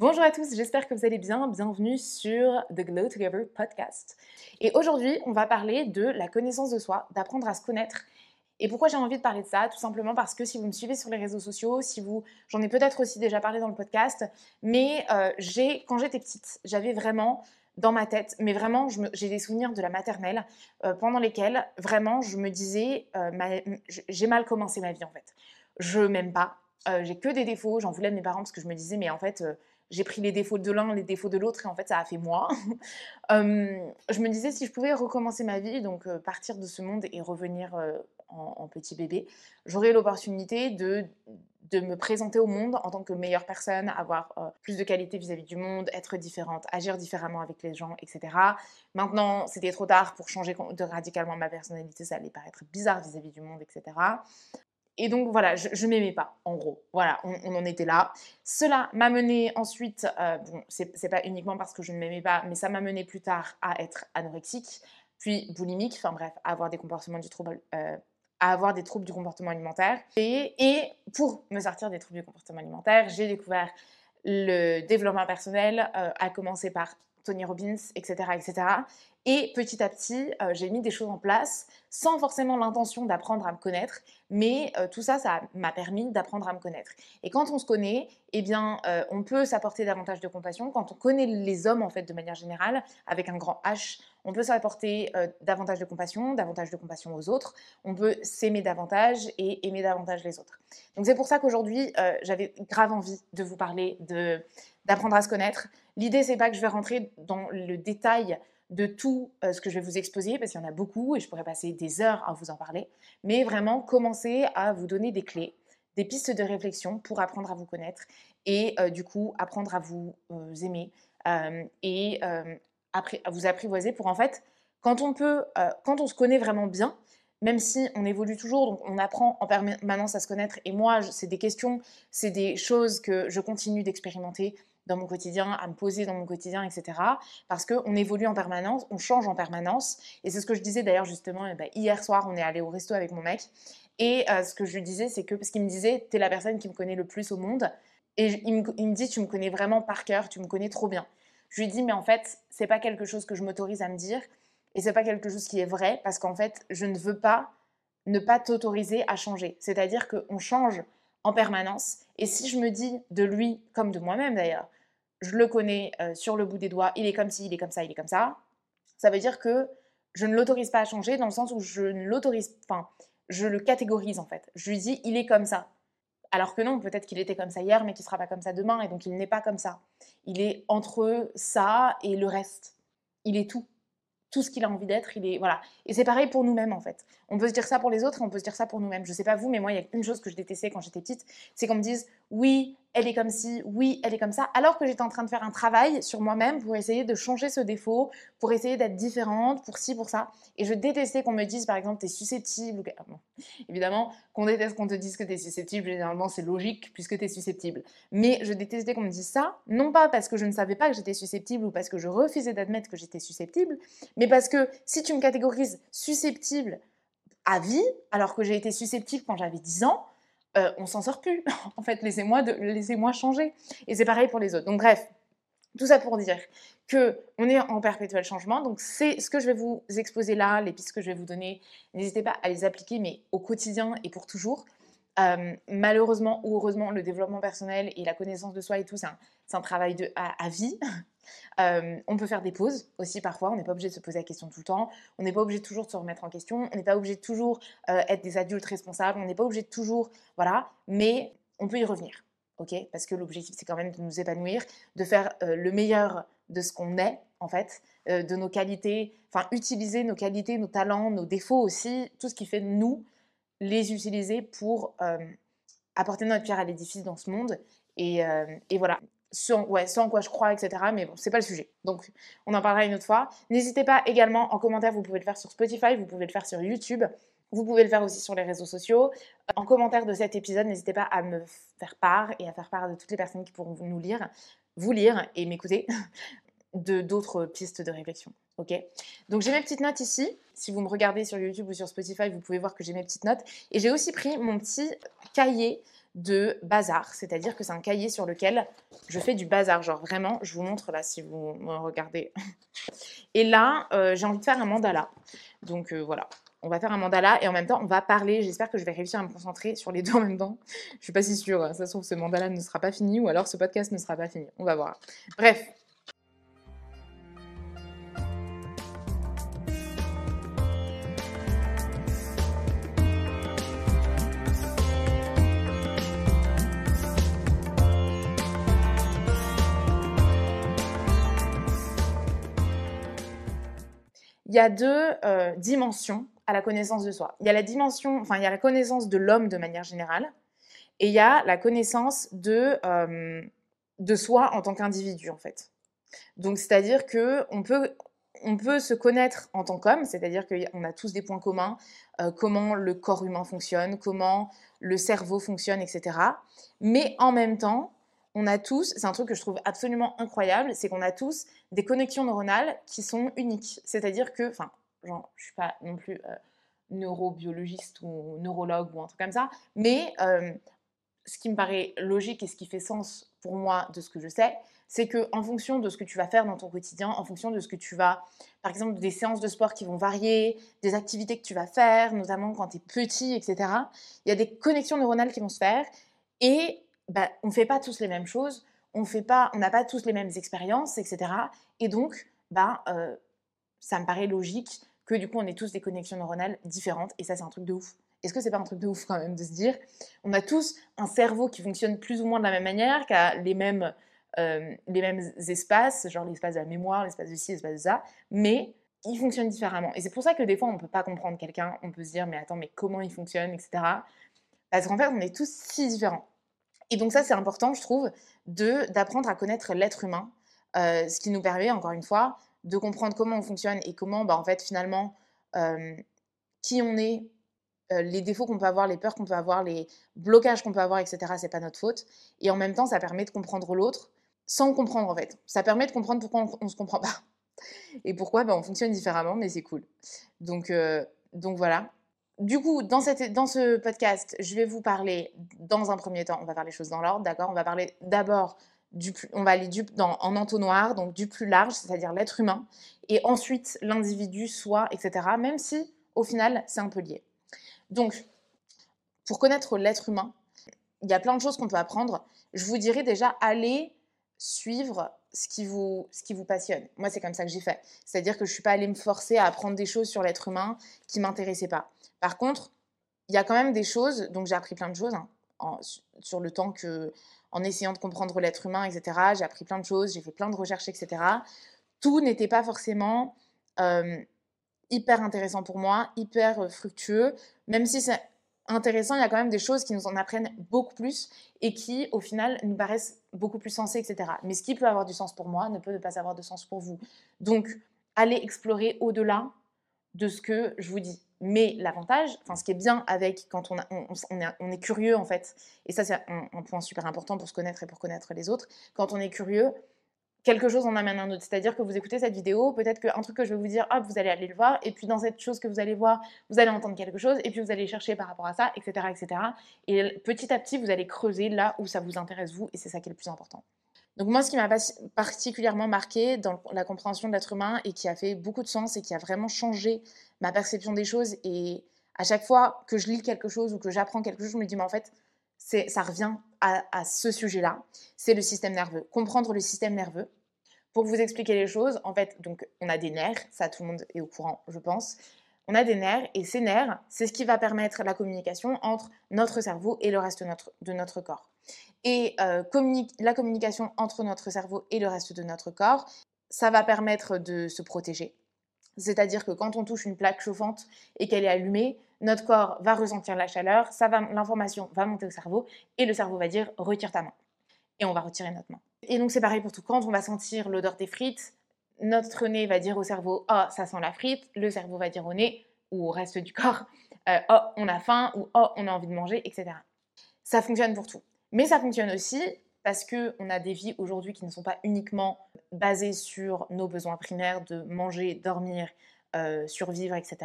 Bonjour à tous, j'espère que vous allez bien. Bienvenue sur The Glow Together podcast. Et aujourd'hui, on va parler de la connaissance de soi, d'apprendre à se connaître. Et pourquoi j'ai envie de parler de ça? Tout simplement parce que si vous me suivez sur les réseaux sociaux, si vous, j'en ai peut-être aussi déjà parlé dans le podcast, mais euh, j'ai, quand j'étais petite, j'avais vraiment dans ma tête, mais vraiment, j'ai des souvenirs de la maternelle euh, pendant lesquels vraiment je me disais, euh, j'ai mal commencé ma vie en fait. Je m'aime pas, j'ai que des défauts, j'en voulais de mes parents parce que je me disais, mais en fait, j'ai pris les défauts de l'un, les défauts de l'autre, et en fait, ça a fait moi. je me disais, si je pouvais recommencer ma vie, donc partir de ce monde et revenir en, petit bébé, j'aurais l'opportunité de, de me présenter au monde en tant que meilleure personne, avoir plus de qualité vis-à-vis du monde, être différente, agir différemment avec les gens, etc. Maintenant, c'était trop tard pour changer de radicalement ma personnalité, ça allait paraître bizarre vis-à-vis du monde, etc. Et donc voilà, je, ne m'aimais pas, en gros. Voilà, on, en était là. Cela m'a mené ensuite, euh, bon, c'est pas uniquement parce que je ne m'aimais pas, mais ça m'a mené plus tard à être anorexique, puis boulimique, enfin bref, à avoir des comportements du trouble, euh, avoir des troubles du comportement alimentaire. Et, et, pour me sortir des troubles du comportement alimentaire, j'ai découvert le développement personnel, euh, à commencer par Tony Robbins, etc., etc. Et petit à petit, euh, j'ai mis des choses en place sans forcément l'intention d'apprendre à me connaître, mais euh, tout ça, ça m'a permis d'apprendre à me connaître. Et quand on se connaît, eh bien, euh, on peut s'apporter davantage de compassion. Quand on connaît les hommes, en fait, de manière générale, avec un grand H, on peut s'apporter davantage de compassion, davantage de compassion aux autres. On peut s'aimer davantage et aimer davantage les autres. Donc c'est pour ça qu'aujourd'hui, j'avais grave envie de vous parler de d'apprendre à se connaître. L'idée, c'est pas que je vais rentrer dans le détail de tout euh, ce que je vais vous exposer, parce qu'il y en a beaucoup et je pourrais passer des heures à vous en parler, mais vraiment commencer à vous donner des clés, des pistes de réflexion pour apprendre à vous connaître et euh, du coup apprendre à vous euh, aimer et à vous apprivoiser pour en fait, quand on peut, quand on se connaît vraiment bien, même si on évolue toujours, donc on apprend en permanence à se connaître. Et moi, c'est des questions, c'est des choses que je continue d'expérimenter dans mon quotidien, à me poser dans mon quotidien, etc. Parce qu'on évolue en permanence, on change en permanence. Et c'est ce que je disais d'ailleurs justement, eh ben, hier soir, on est allé au resto avec mon mec. Et euh, ce que je lui disais, c'est que, parce qu'il me disait, tu es la personne qui me connaît le plus au monde. Et il me, dit, tu me connais vraiment par cœur, tu me connais trop bien. Je lui dis, mais en fait, c'est pas quelque chose que je m'autorise à me dire. Et c'est pas quelque chose qui est vrai, parce qu'en fait, je ne veux pas ne pas t'autoriser à changer. C'est-à-dire qu'on change en permanence. Et si je me dis de lui, comme de moi-même d'ailleurs, je le connais euh, sur le bout des doigts, il est comme ci, il est comme ça, il est comme ça, ça veut dire que je ne l'autorise pas à changer dans le sens où je ne l'autorise, enfin, je le catégorise en fait. Je lui dis, il est comme ça. Alors que non, peut-être qu'il était comme ça hier, mais qu'il ne sera pas comme ça demain, et donc il n'est pas comme ça. Il est entre ça et le reste. Il est tout tout ce qu'il a envie d'être, il est voilà. Et c'est pareil pour nous-mêmes en fait. On peut se dire ça pour les autres et on peut se dire ça pour nous-mêmes. Je sais pas vous, mais moi il y a une chose que je détestais quand j'étais petite, c'est qu'on me dise oui, elle est comme ci, oui, elle est comme ça, alors que j'étais en train de faire un travail sur moi-même pour essayer de changer ce défaut, pour essayer d'être différente, pour ci, pour ça. Et je détestais qu'on me dise par exemple t'es susceptible. évidemment, qu'on déteste qu'on te dise que t'es susceptible, généralement c'est logique puisque t'es susceptible. Mais je détestais qu'on me dise ça, non pas parce que je ne savais pas que j'étais susceptible ou parce que je refusais d'admettre que j'étais susceptible, mais parce que si tu me catégorises susceptible à vie, alors que j'ai été susceptible quand j'avais 10 ans, euh, on s'en sort plus. en fait, laissez-moi laissez changer. Et c'est pareil pour les autres. Donc bref, tout ça pour dire que on est en perpétuel changement. Donc c'est ce que je vais vous exposer là, les pistes que je vais vous donner. N'hésitez pas à les appliquer, mais au quotidien et pour toujours. Euh, malheureusement ou heureusement, le développement personnel et la connaissance de soi et tout, c'est un, travail de, à vie. Euh, on peut faire des pauses aussi parfois, on n'est pas obligé de se poser la question tout le temps, on n'est pas obligé toujours de se remettre en question, on n'est pas obligé toujours euh, être des adultes responsables, on n'est pas obligé de toujours, voilà, mais on peut y revenir, ok? Parce que l'objectif c'est quand même de nous épanouir, de faire euh, le meilleur de ce qu'on est en fait, de nos qualités, enfin utiliser nos qualités, nos talents, nos défauts aussi, tout ce qui fait nous, les utiliser pour apporter notre pierre à l'édifice dans ce monde. et voilà, sur, ouais, quoi je crois, etc. Mais bon, c'est pas le sujet. Donc, on en parlera une autre fois. N'hésitez pas également en commentaire, vous pouvez le faire sur Spotify, vous pouvez le faire sur YouTube, vous pouvez le faire aussi sur les réseaux sociaux. En commentaire de cet épisode, n'hésitez pas à me faire part et à faire part de toutes les personnes qui pourront nous lire, vous lire et m'écouter de d'autres pistes de réflexion. Ok? Donc j'ai mes petites notes ici. Si vous me regardez sur YouTube ou sur Spotify, vous pouvez voir que j'ai mes petites notes. Et j'ai aussi pris mon petit cahier de bazar, c'est-à-dire que c'est un cahier sur lequel je fais du bazar, genre vraiment, je vous montre là si vous me regardez. Et là, euh, j'ai envie de faire un mandala. Donc euh, voilà, on va faire un mandala et en même temps, on va parler. J'espère que je vais réussir à me concentrer sur les deux en même temps. Je suis pas si sûre, ça se trouve ce mandala ne sera pas fini ou alors ce podcast ne sera pas fini. On va voir. Bref, il y a deux euh, dimensions à la connaissance de soi. Il y a la dimension, enfin, il y a la connaissance de l'homme de manière générale, et il y a la connaissance de, euh, de soi en tant qu'individu, en fait. Donc, c'est-à-dire que on peut, on peut se connaître en tant qu'homme, c'est-à-dire qu'on a tous des points communs, euh, comment le corps humain fonctionne, comment le cerveau fonctionne, etc. Mais en même temps, on a tous, c'est un truc que je trouve absolument incroyable, c'est qu'on a tous des connexions neuronales qui sont uniques. C'est-à-dire que, enfin, genre, je suis pas non plus euh, neurobiologiste ou neurologue ou un truc comme ça, mais euh, ce qui me paraît logique et ce qui fait sens pour moi de ce que je sais, c'est que en fonction de ce que tu vas faire dans ton quotidien, en fonction de ce que tu vas, par exemple, des séances de sport qui vont varier, des activités que tu vas faire, notamment quand tu es petit, etc., il y a des connexions neuronales qui vont se faire et bah, on ne fait pas tous les mêmes choses, on n'a pas tous les mêmes expériences, etc. Et donc, bah, euh, ça me paraît logique que du coup, on ait tous des connexions neuronales différentes. Et ça, c'est un truc de ouf. Est-ce que c'est pas un truc de ouf quand même de se dire, on a tous un cerveau qui fonctionne plus ou moins de la même manière, qui a les mêmes, euh, les mêmes espaces, genre l'espace de la mémoire, l'espace de ci, l'espace de ça, mais il fonctionne différemment. Et c'est pour ça que des fois, on ne peut pas comprendre quelqu'un, on peut se dire, mais attends, mais comment il fonctionne, etc. Parce qu'en fait, on est tous si différents. Et donc ça, c'est important, je trouve, d'apprendre à connaître l'être humain, euh, ce qui nous permet, encore une fois, de comprendre comment on fonctionne et comment, bah, en fait, finalement, euh, qui on est, euh, les défauts qu'on peut avoir, les peurs qu'on peut avoir, les blocages qu'on peut avoir, etc., c'est pas notre faute. Et en même temps, ça permet de comprendre l'autre sans comprendre, en fait. Ça permet de comprendre pourquoi on, ne se comprend pas. Et pourquoi bah, on fonctionne différemment, mais c'est cool. Donc, donc voilà. Du coup, dans, ce podcast, je vais vous parler, dans un premier temps, on va faire les choses dans l'ordre, d'accord? On va parler d'abord on va aller dans, en entonnoir, donc du plus large, c'est-à-dire l'être humain, et ensuite l'individu, soi, etc. Même si, au final, c'est un peu lié. Donc, pour connaître l'être humain, il y a plein de choses qu'on peut apprendre. Je vous dirais déjà, allez suivre ce qui vous, ce qui vous passionne. Moi, c'est comme ça que j'ai fait. C'est-à-dire que je ne suis pas allée me forcer à apprendre des choses sur l'être humain qui ne m'intéressaient pas. Par contre, il y a quand même des choses, donc j'ai appris plein de choses hein, sur le temps que, en essayant de comprendre l'être humain, etc. J'ai appris plein de choses, j'ai fait plein de recherches, etc. Tout n'était pas forcément euh, hyper intéressant pour moi, hyper euh, fructueux, même si c'est intéressant, il y a quand même des choses qui nous en apprennent beaucoup plus et qui, au final, nous paraissent beaucoup plus sensées, etc. Mais ce qui peut avoir du sens pour moi ne peut pas avoir de sens pour vous. Donc, allez explorer au-delà de ce que je vous dis. Mais l'avantage, enfin ce qui est bien avec quand on, est, curieux en fait, et ça c'est un, un, point super important pour se connaître et pour connaître les autres, quand on est curieux, quelque chose en amène un autre. C'est-à-dire que vous écoutez cette vidéo, peut-être qu'un truc que je vais vous dire, hop, vous allez aller le voir, et puis dans cette chose que vous allez voir, vous allez entendre quelque chose, et puis vous allez chercher par rapport à ça, etc., etc. Et petit à petit, vous allez creuser là où ça vous intéresse vous, et c'est ça qui est le plus important. Donc moi, ce qui m'a particulièrement marqué dans la compréhension de l'être humain et qui a fait beaucoup de sens et qui a vraiment changé ma perception des choses, et à chaque fois que je lis quelque chose ou que j'apprends quelque chose, je me dis, mais en fait, ça revient à, ce sujet-là, c'est le système nerveux. Comprendre le système nerveux. Pour vous expliquer les choses, en fait, donc on a des nerfs, ça tout le monde est au courant, je pense. On a des nerfs et ces nerfs, c'est ce qui va permettre la communication entre notre cerveau et le reste de notre, de notre corps. Et euh, la communication entre notre cerveau et le reste de notre corps, ça va permettre de se protéger. C'est-à-dire que quand on touche une plaque chauffante et qu'elle est allumée, notre corps va ressentir la chaleur, l'information va monter au cerveau et le cerveau va dire retire ta main. Et on va retirer notre main. Et donc c'est pareil pour tout. Quand on va sentir l'odeur des frites, notre nez va dire au cerveau oh ça sent la frite, le cerveau va dire au nez ou au reste du corps euh, oh on a faim ou oh on a envie de manger, etc. Ça fonctionne pour tout. Mais ça fonctionne aussi parce qu'on a des vies aujourd'hui qui ne sont pas uniquement basées sur nos besoins primaires de manger, dormir, euh, survivre, etc.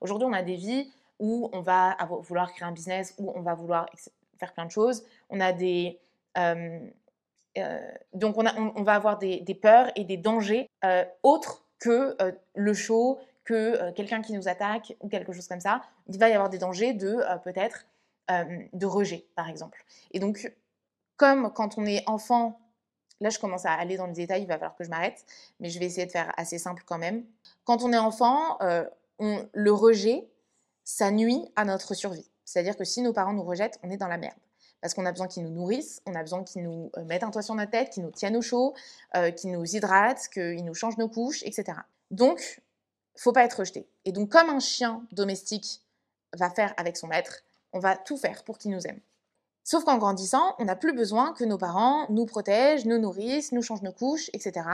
Aujourd'hui, on a des vies où on va vouloir créer un business, où on va vouloir faire plein de choses. On a des... donc on, va avoir des, peurs et des dangers autres que le chaud, que quelqu'un qui nous attaque ou quelque chose comme ça. Il va y avoir des dangers de peut-être de rejet, par exemple. Et donc, comme quand on est enfant, là je commence à aller dans le détail, il va falloir que je m'arrête, mais je vais essayer de faire assez simple quand même. Quand on est enfant, on, le rejet, ça nuit à notre survie. C'est-à-dire que si nos parents nous rejettent, on est dans la merde. Parce qu'on a besoin qu'ils nous nourrissent, on a besoin qu'ils nous mettent un toit sur notre tête, qu'ils nous tiennent au chaud, qu'ils nous hydratent, qu'ils nous changent nos couches, etc. Donc, faut pas être rejeté. Et donc, comme un chien domestique va faire avec son maître, on va tout faire pour qu'il nous aime. Sauf qu'en grandissant, on n'a plus besoin que nos parents nous protègent, nous nourrissent, nous changent nos couches, etc.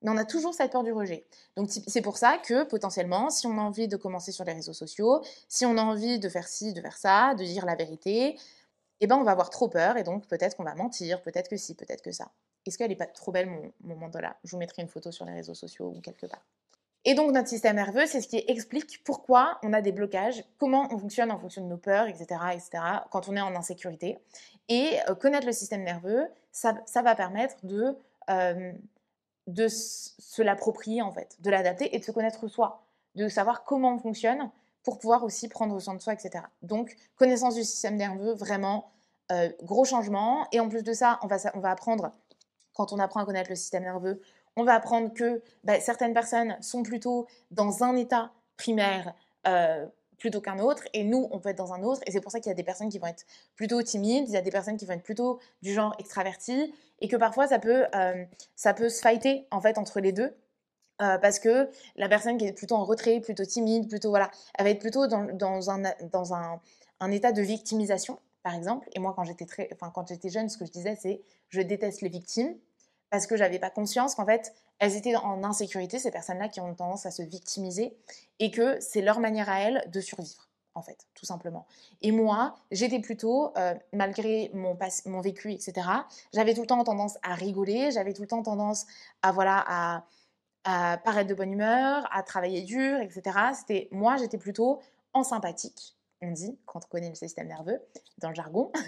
Mais on a toujours cette peur du rejet. Donc c'est pour ça que potentiellement, si on a envie de commencer sur les réseaux sociaux, si on a envie de faire ci, de faire ça, de dire la vérité, eh ben on va avoir trop peur et donc peut-être qu'on va mentir, peut-être que si, peut-être que ça. Est-ce qu'elle n'est pas trop belle mon, mon mandola Je vous mettrai une photo sur les réseaux sociaux ou quelque part. Et donc notre système nerveux, c'est ce qui explique pourquoi on a des blocages, comment on fonctionne en fonction de nos peurs, etc., etc., quand on est en insécurité. Et euh, connaître le système nerveux, ça, va permettre de, euh, de se l'approprier en fait, de l'adapter et de se connaître soi, de savoir comment on fonctionne pour pouvoir aussi prendre soin de soi, etc. Donc connaissance du système nerveux, vraiment euh, gros changement. Et en plus de ça, on va, on va apprendre, quand on apprend à connaître le système nerveux, on va apprendre que bah, certaines personnes sont plutôt dans un état primaire euh, plutôt qu'un autre, et nous, on peut être dans un autre. Et c'est pour ça qu'il y a des personnes qui vont être plutôt timides, il y a des personnes qui vont être plutôt du genre extraverti, et que parfois ça peut, euh, ça peut se fighter en fait entre les deux. Euh, parce que la personne qui est plutôt en retrait, plutôt timide, plutôt voilà, elle va être plutôt dans, un, dans un, un état de victimisation, par exemple. Et moi, quand j'étais très, enfin, quand j'étais jeune, ce que je disais, c'est je déteste les victimes parce que j'avais pas conscience qu'en fait, elles étaient en insécurité, ces personnes-là qui ont tendance à se victimiser, et que c'est leur manière à elles de survivre, en fait, tout simplement. Et moi, j'étais plutôt, euh, malgré mon, mon vécu, etc., j'avais tout le temps tendance à rigoler, j'avais tout le temps tendance à, voilà, à, à paraître de bonne humeur, à travailler dur, etc. C'était, moi, j'étais plutôt en sympathique, on dit, quand on connaît le système nerveux, dans le jargon.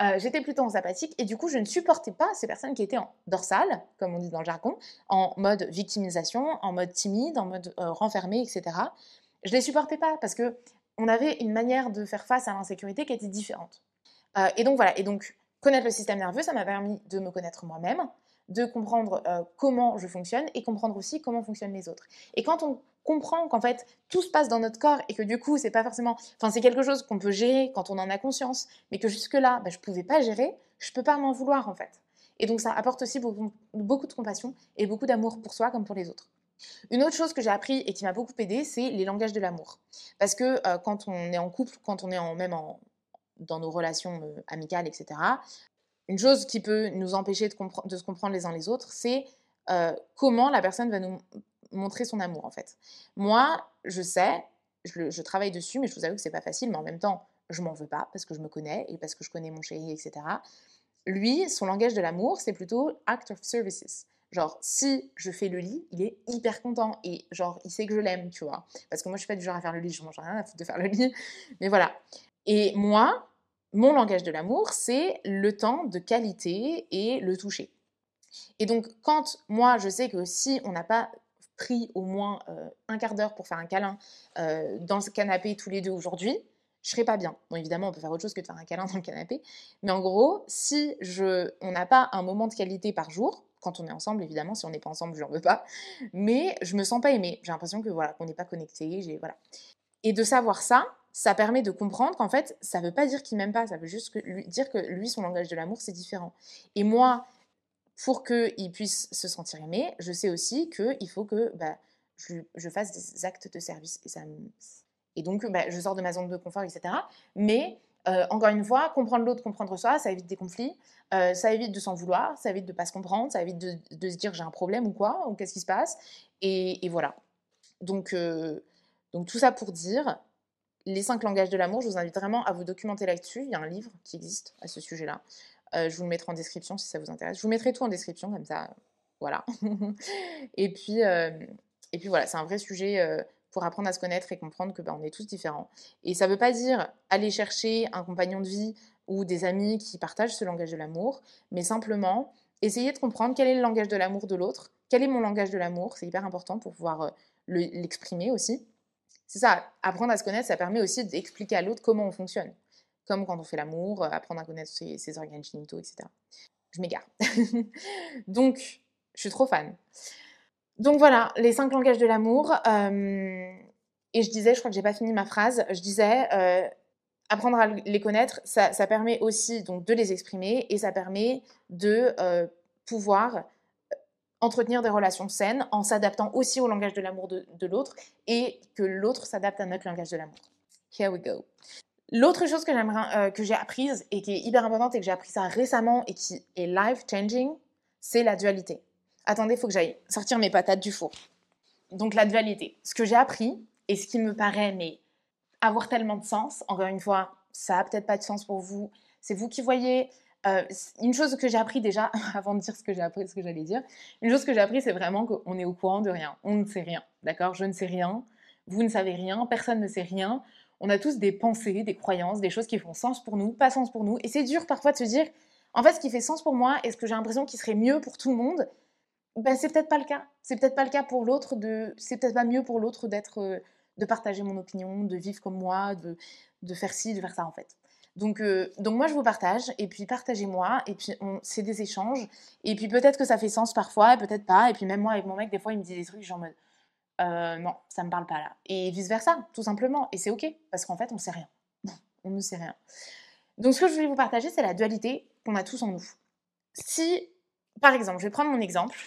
Euh, j'étais plutôt en sympathique et du coup, je ne supportais pas ces personnes qui étaient en dorsale, comme on dit dans le jargon, en mode victimisation, en mode timide, en mode euh, renfermé, etc. Je les supportais pas parce que on avait une manière de faire face à l'insécurité qui était différente. Euh, et donc voilà, et donc connaître le système nerveux, ça m'a permis de me connaître moi-même, de comprendre comment je fonctionne et comprendre aussi comment fonctionnent les autres. Et quand on comprend qu'en fait tout se passe dans notre corps et que du coup c'est pas forcément, enfin c'est quelque chose qu'on peut gérer quand on en a conscience, mais que jusque là bah, je pouvais pas gérer, je peux pas m'en vouloir en fait. Et donc ça apporte aussi beaucoup, de compassion et beaucoup d'amour pour soi comme pour les autres. Une autre chose que j'ai appris et qui m'a beaucoup aidé, c'est les langages de l'amour. Parce que euh, quand on est en couple, quand on est en, même dans nos relations euh, amicales, etc., une chose qui peut nous empêcher de, se comprendre les uns les autres, c'est euh, comment la personne va nous montrer son amour en fait. Moi, je sais, je, travaille dessus, mais je vous avoue que c'est pas facile, mais en même temps, je m'en veux pas parce que je me connais et parce que je connais mon chéri, etc. Lui, son langage de l'amour, c'est plutôt act of services. Genre, si je fais le lit, il est hyper content et genre, il sait que je l'aime, tu vois. Parce que moi, je suis pas du genre à faire le lit, je mange rien à foutre de faire le lit. Mais voilà. Et moi, mon langage de l'amour, c'est le temps de qualité et le toucher. Et donc, quand moi, je sais que si on n'a pas pris au moins euh, un quart d'heure pour faire un câlin euh, dans ce canapé tous les deux aujourd'hui, je serais pas bien. Bon, évidemment, on peut faire autre chose que de faire un câlin dans le canapé, mais en gros, si je, on n'a pas un moment de qualité par jour, quand on est ensemble, évidemment, si on n'est pas ensemble, je n'en veux pas, mais je me sens pas aimée. J'ai l'impression que voilà, qu'on n'est pas connecté, voilà. Et de savoir ça, ça permet de comprendre qu'en fait, ça veut pas dire qu'il m'aime pas, ça veut juste lui, dire que lui, son langage de l'amour, c'est différent. Et moi, pour qu'il puisse se sentir aimé, je sais aussi qu'il faut que bah, je, fasse des actes de service. Et, donc, bah, je sors de ma zone de confort, etc. Mais, euh, encore une fois, comprendre l'autre, comprendre soi, ça évite des conflits, euh, ça évite de s'en vouloir, ça évite de ne pas se comprendre, ça évite de, se dire j'ai un problème ou quoi, ou qu'est-ce qui se passe. Et, voilà. Euh, donc, tout ça pour dire, les cinq langages de l'amour, je vous invite vraiment à vous documenter là-dessus. Il y a un livre qui existe à ce sujet-là. Euh, je vous le mettrai en description si ça vous intéresse. Je vous mettrai tout en description, comme ça, voilà. et, puis, euh, et puis voilà, c'est un vrai sujet euh, pour apprendre à se connaître et comprendre que bah, on est tous différents. Et ça ne veut pas dire aller chercher un compagnon de vie ou des amis qui partagent ce langage de l'amour, mais simplement essayer de comprendre quel est le langage de l'amour de l'autre, quel est mon langage de l'amour, c'est hyper important pour pouvoir l'exprimer aussi. C'est ça, apprendre à se connaître, ça permet aussi d'expliquer à l'autre comment on fonctionne. Comme quand on fait l'amour, euh, apprendre à connaître ses, organes génitaux, etc. Je m'égare. Donc, je suis trop fan. Donc voilà, les cinq langages de l'amour. Euh, et je disais, je crois que j'ai pas fini ma phrase, je disais, euh, apprendre à les connaître, ça, permet aussi donc de les exprimer et ça permet de pouvoir entretenir des relations saines en s'adaptant aussi au langage de l'amour de, l'autre et que l'autre s'adapte à notre langage de l'amour. Here we go. L'autre chose que euh, que j'ai apprise et qui est hyper importante et que j'ai appris ça récemment et qui est life changing, c'est la dualité. Attendez, il faut que j'aille sortir mes patates du four. Donc la dualité. Ce que j'ai appris et ce qui me paraît mais avoir tellement de sens, encore une fois, ça a peut-être pas de sens pour vous, c'est vous qui voyez, euh, une chose que j'ai appris déjà, avant de dire ce que j'allais dire, une chose que j'ai appris, c'est vraiment qu'on est au courant de rien. On ne sait rien, d'accord? Je ne sais rien, vous ne savez rien, personne ne sait rien. On a tous des pensées, des croyances, des choses qui font sens pour nous, pas sens pour nous. Et c'est dur parfois de se dire, en fait, ce qui fait sens pour moi et ce que j'ai l'impression qui serait mieux pour tout le monde, ben, c'est peut-être pas le cas. C'est peut-être pas le cas pour l'autre, c'est peut-être pas mieux pour l'autre d'être, euh, de partager mon opinion, de vivre comme moi, de, de faire ci, de faire ça en fait. Donc, euh, donc moi, je vous partage, et puis partagez-moi, et puis c'est des échanges, et puis peut-être que ça fait sens parfois, peut-être pas, et puis même moi avec mon mec, des fois, il me dit des trucs genre euh, non, ça me parle pas là. Et vice-versa, tout simplement, et c'est ok, parce qu'en fait, on sait rien. on ne sait rien. Donc ce que je voulais vous partager, c'est la dualité qu'on a tous en nous. Si, par exemple, je vais prendre mon exemple,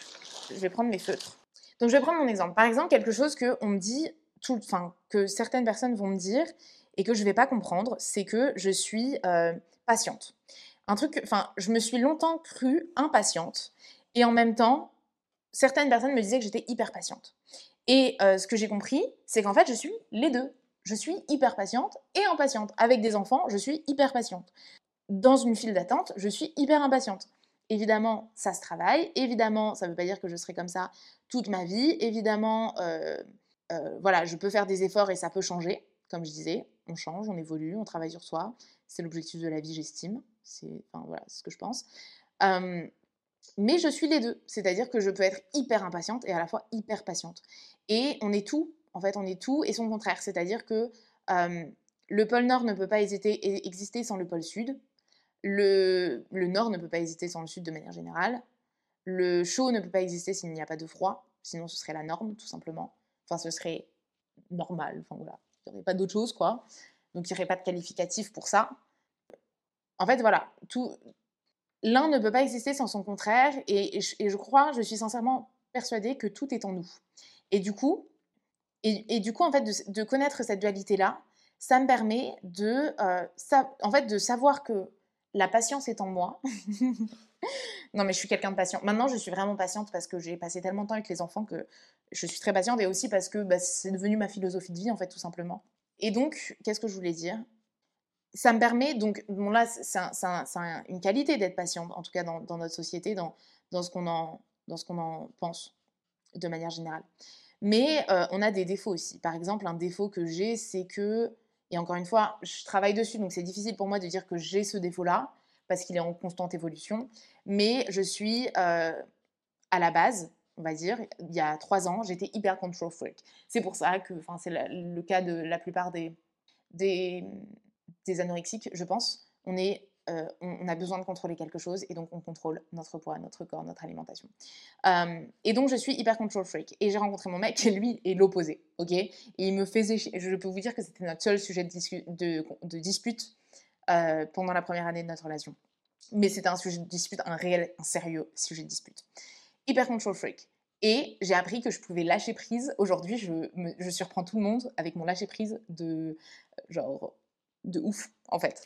je vais prendre mes feutres. Donc je vais prendre mon exemple. Par exemple, quelque chose que on me dit, tout, enfin, que certaines personnes vont me dire, et que je ne vais pas comprendre, c'est que je suis euh, patiente. Un truc, enfin, je me suis longtemps cru impatiente et en même temps, certaines personnes me disaient que j'étais hyper patiente. Et euh, ce que j'ai compris, c'est qu'en fait, je suis les deux. Je suis hyper patiente et impatiente. Avec des enfants, je suis hyper patiente. Dans une file d'attente, je suis hyper impatiente. Évidemment, ça se travaille. Évidemment, ça ne veut pas dire que je serai comme ça toute ma vie. Évidemment, euh, voilà, je peux faire des efforts et ça peut changer, comme je disais on change, on évolue, on travaille sur soi. C'est l'objectif de la vie, j'estime. C'est enfin, voilà, ce que je pense. mais je suis les deux, c'est-à-dire que je peux être hyper impatiente et à la fois hyper patiente. Et on est tout, en fait, on est tout et son contraire, c'est-à-dire que le pôle Nord ne peut pas exister sans le pôle Sud, le, le Nord ne peut pas exister sans le Sud de manière générale, le chaud ne peut pas exister s'il n'y a pas de froid, sinon ce serait la norme, tout simplement. Enfin, ce serait normal, enfin voilà, il n'y aurait pas d'autre chose, quoi. Donc il n'y aurait pas de qualificatif pour ça. En fait, voilà, tout, l'un ne peut pas exister sans son contraire, et, je crois, je suis sincèrement persuadée que tout est en nous. Et du coup, et, du coup en fait, de, connaître cette dualité-là, ça me permet de, euh, en fait, de savoir que la patience est en moi. non, mais je suis quelqu'un de patient. Maintenant, je suis vraiment patiente parce que j'ai passé tellement de temps avec les enfants que je suis très patiente et aussi parce que bah, c'est devenu ma philosophie de vie, en fait, tout simplement. Et donc, qu'est-ce que je voulais dire? Ça me permet, donc, bon là, c'est une qualité d'être patiente, en tout cas dans, notre société, dans, ce qu'on en, en pense, de manière générale. Mais euh, on a des défauts aussi. Par exemple, un défaut que j'ai, c'est que, et encore une fois, je travaille dessus, donc c'est difficile pour moi de dire que j'ai ce défaut-là, parce qu'il est en constante évolution. Mais je suis, euh, à la base, on va dire, il y a trois ans, j'étais hyper control freak. C'est pour ça que, c'est le cas de la plupart des, des, anorexiques, je pense. On, est, euh, on, a besoin de contrôler quelque chose et donc on contrôle notre poids, notre corps, notre alimentation. Euh, et donc je suis hyper control freak. Et j'ai rencontré mon mec lui est l'opposé, ok? Et il me faisait, je peux vous dire que c'était notre seul sujet de, dispute pendant la première année de notre relation. Mais c'était un sujet de dispute, un réel, un sérieux sujet de dispute hyper control freak. Et j'ai appris que je pouvais lâcher prise. Aujourd'hui, je, je, surprends tout le monde avec mon lâcher prise de genre de ouf, en fait.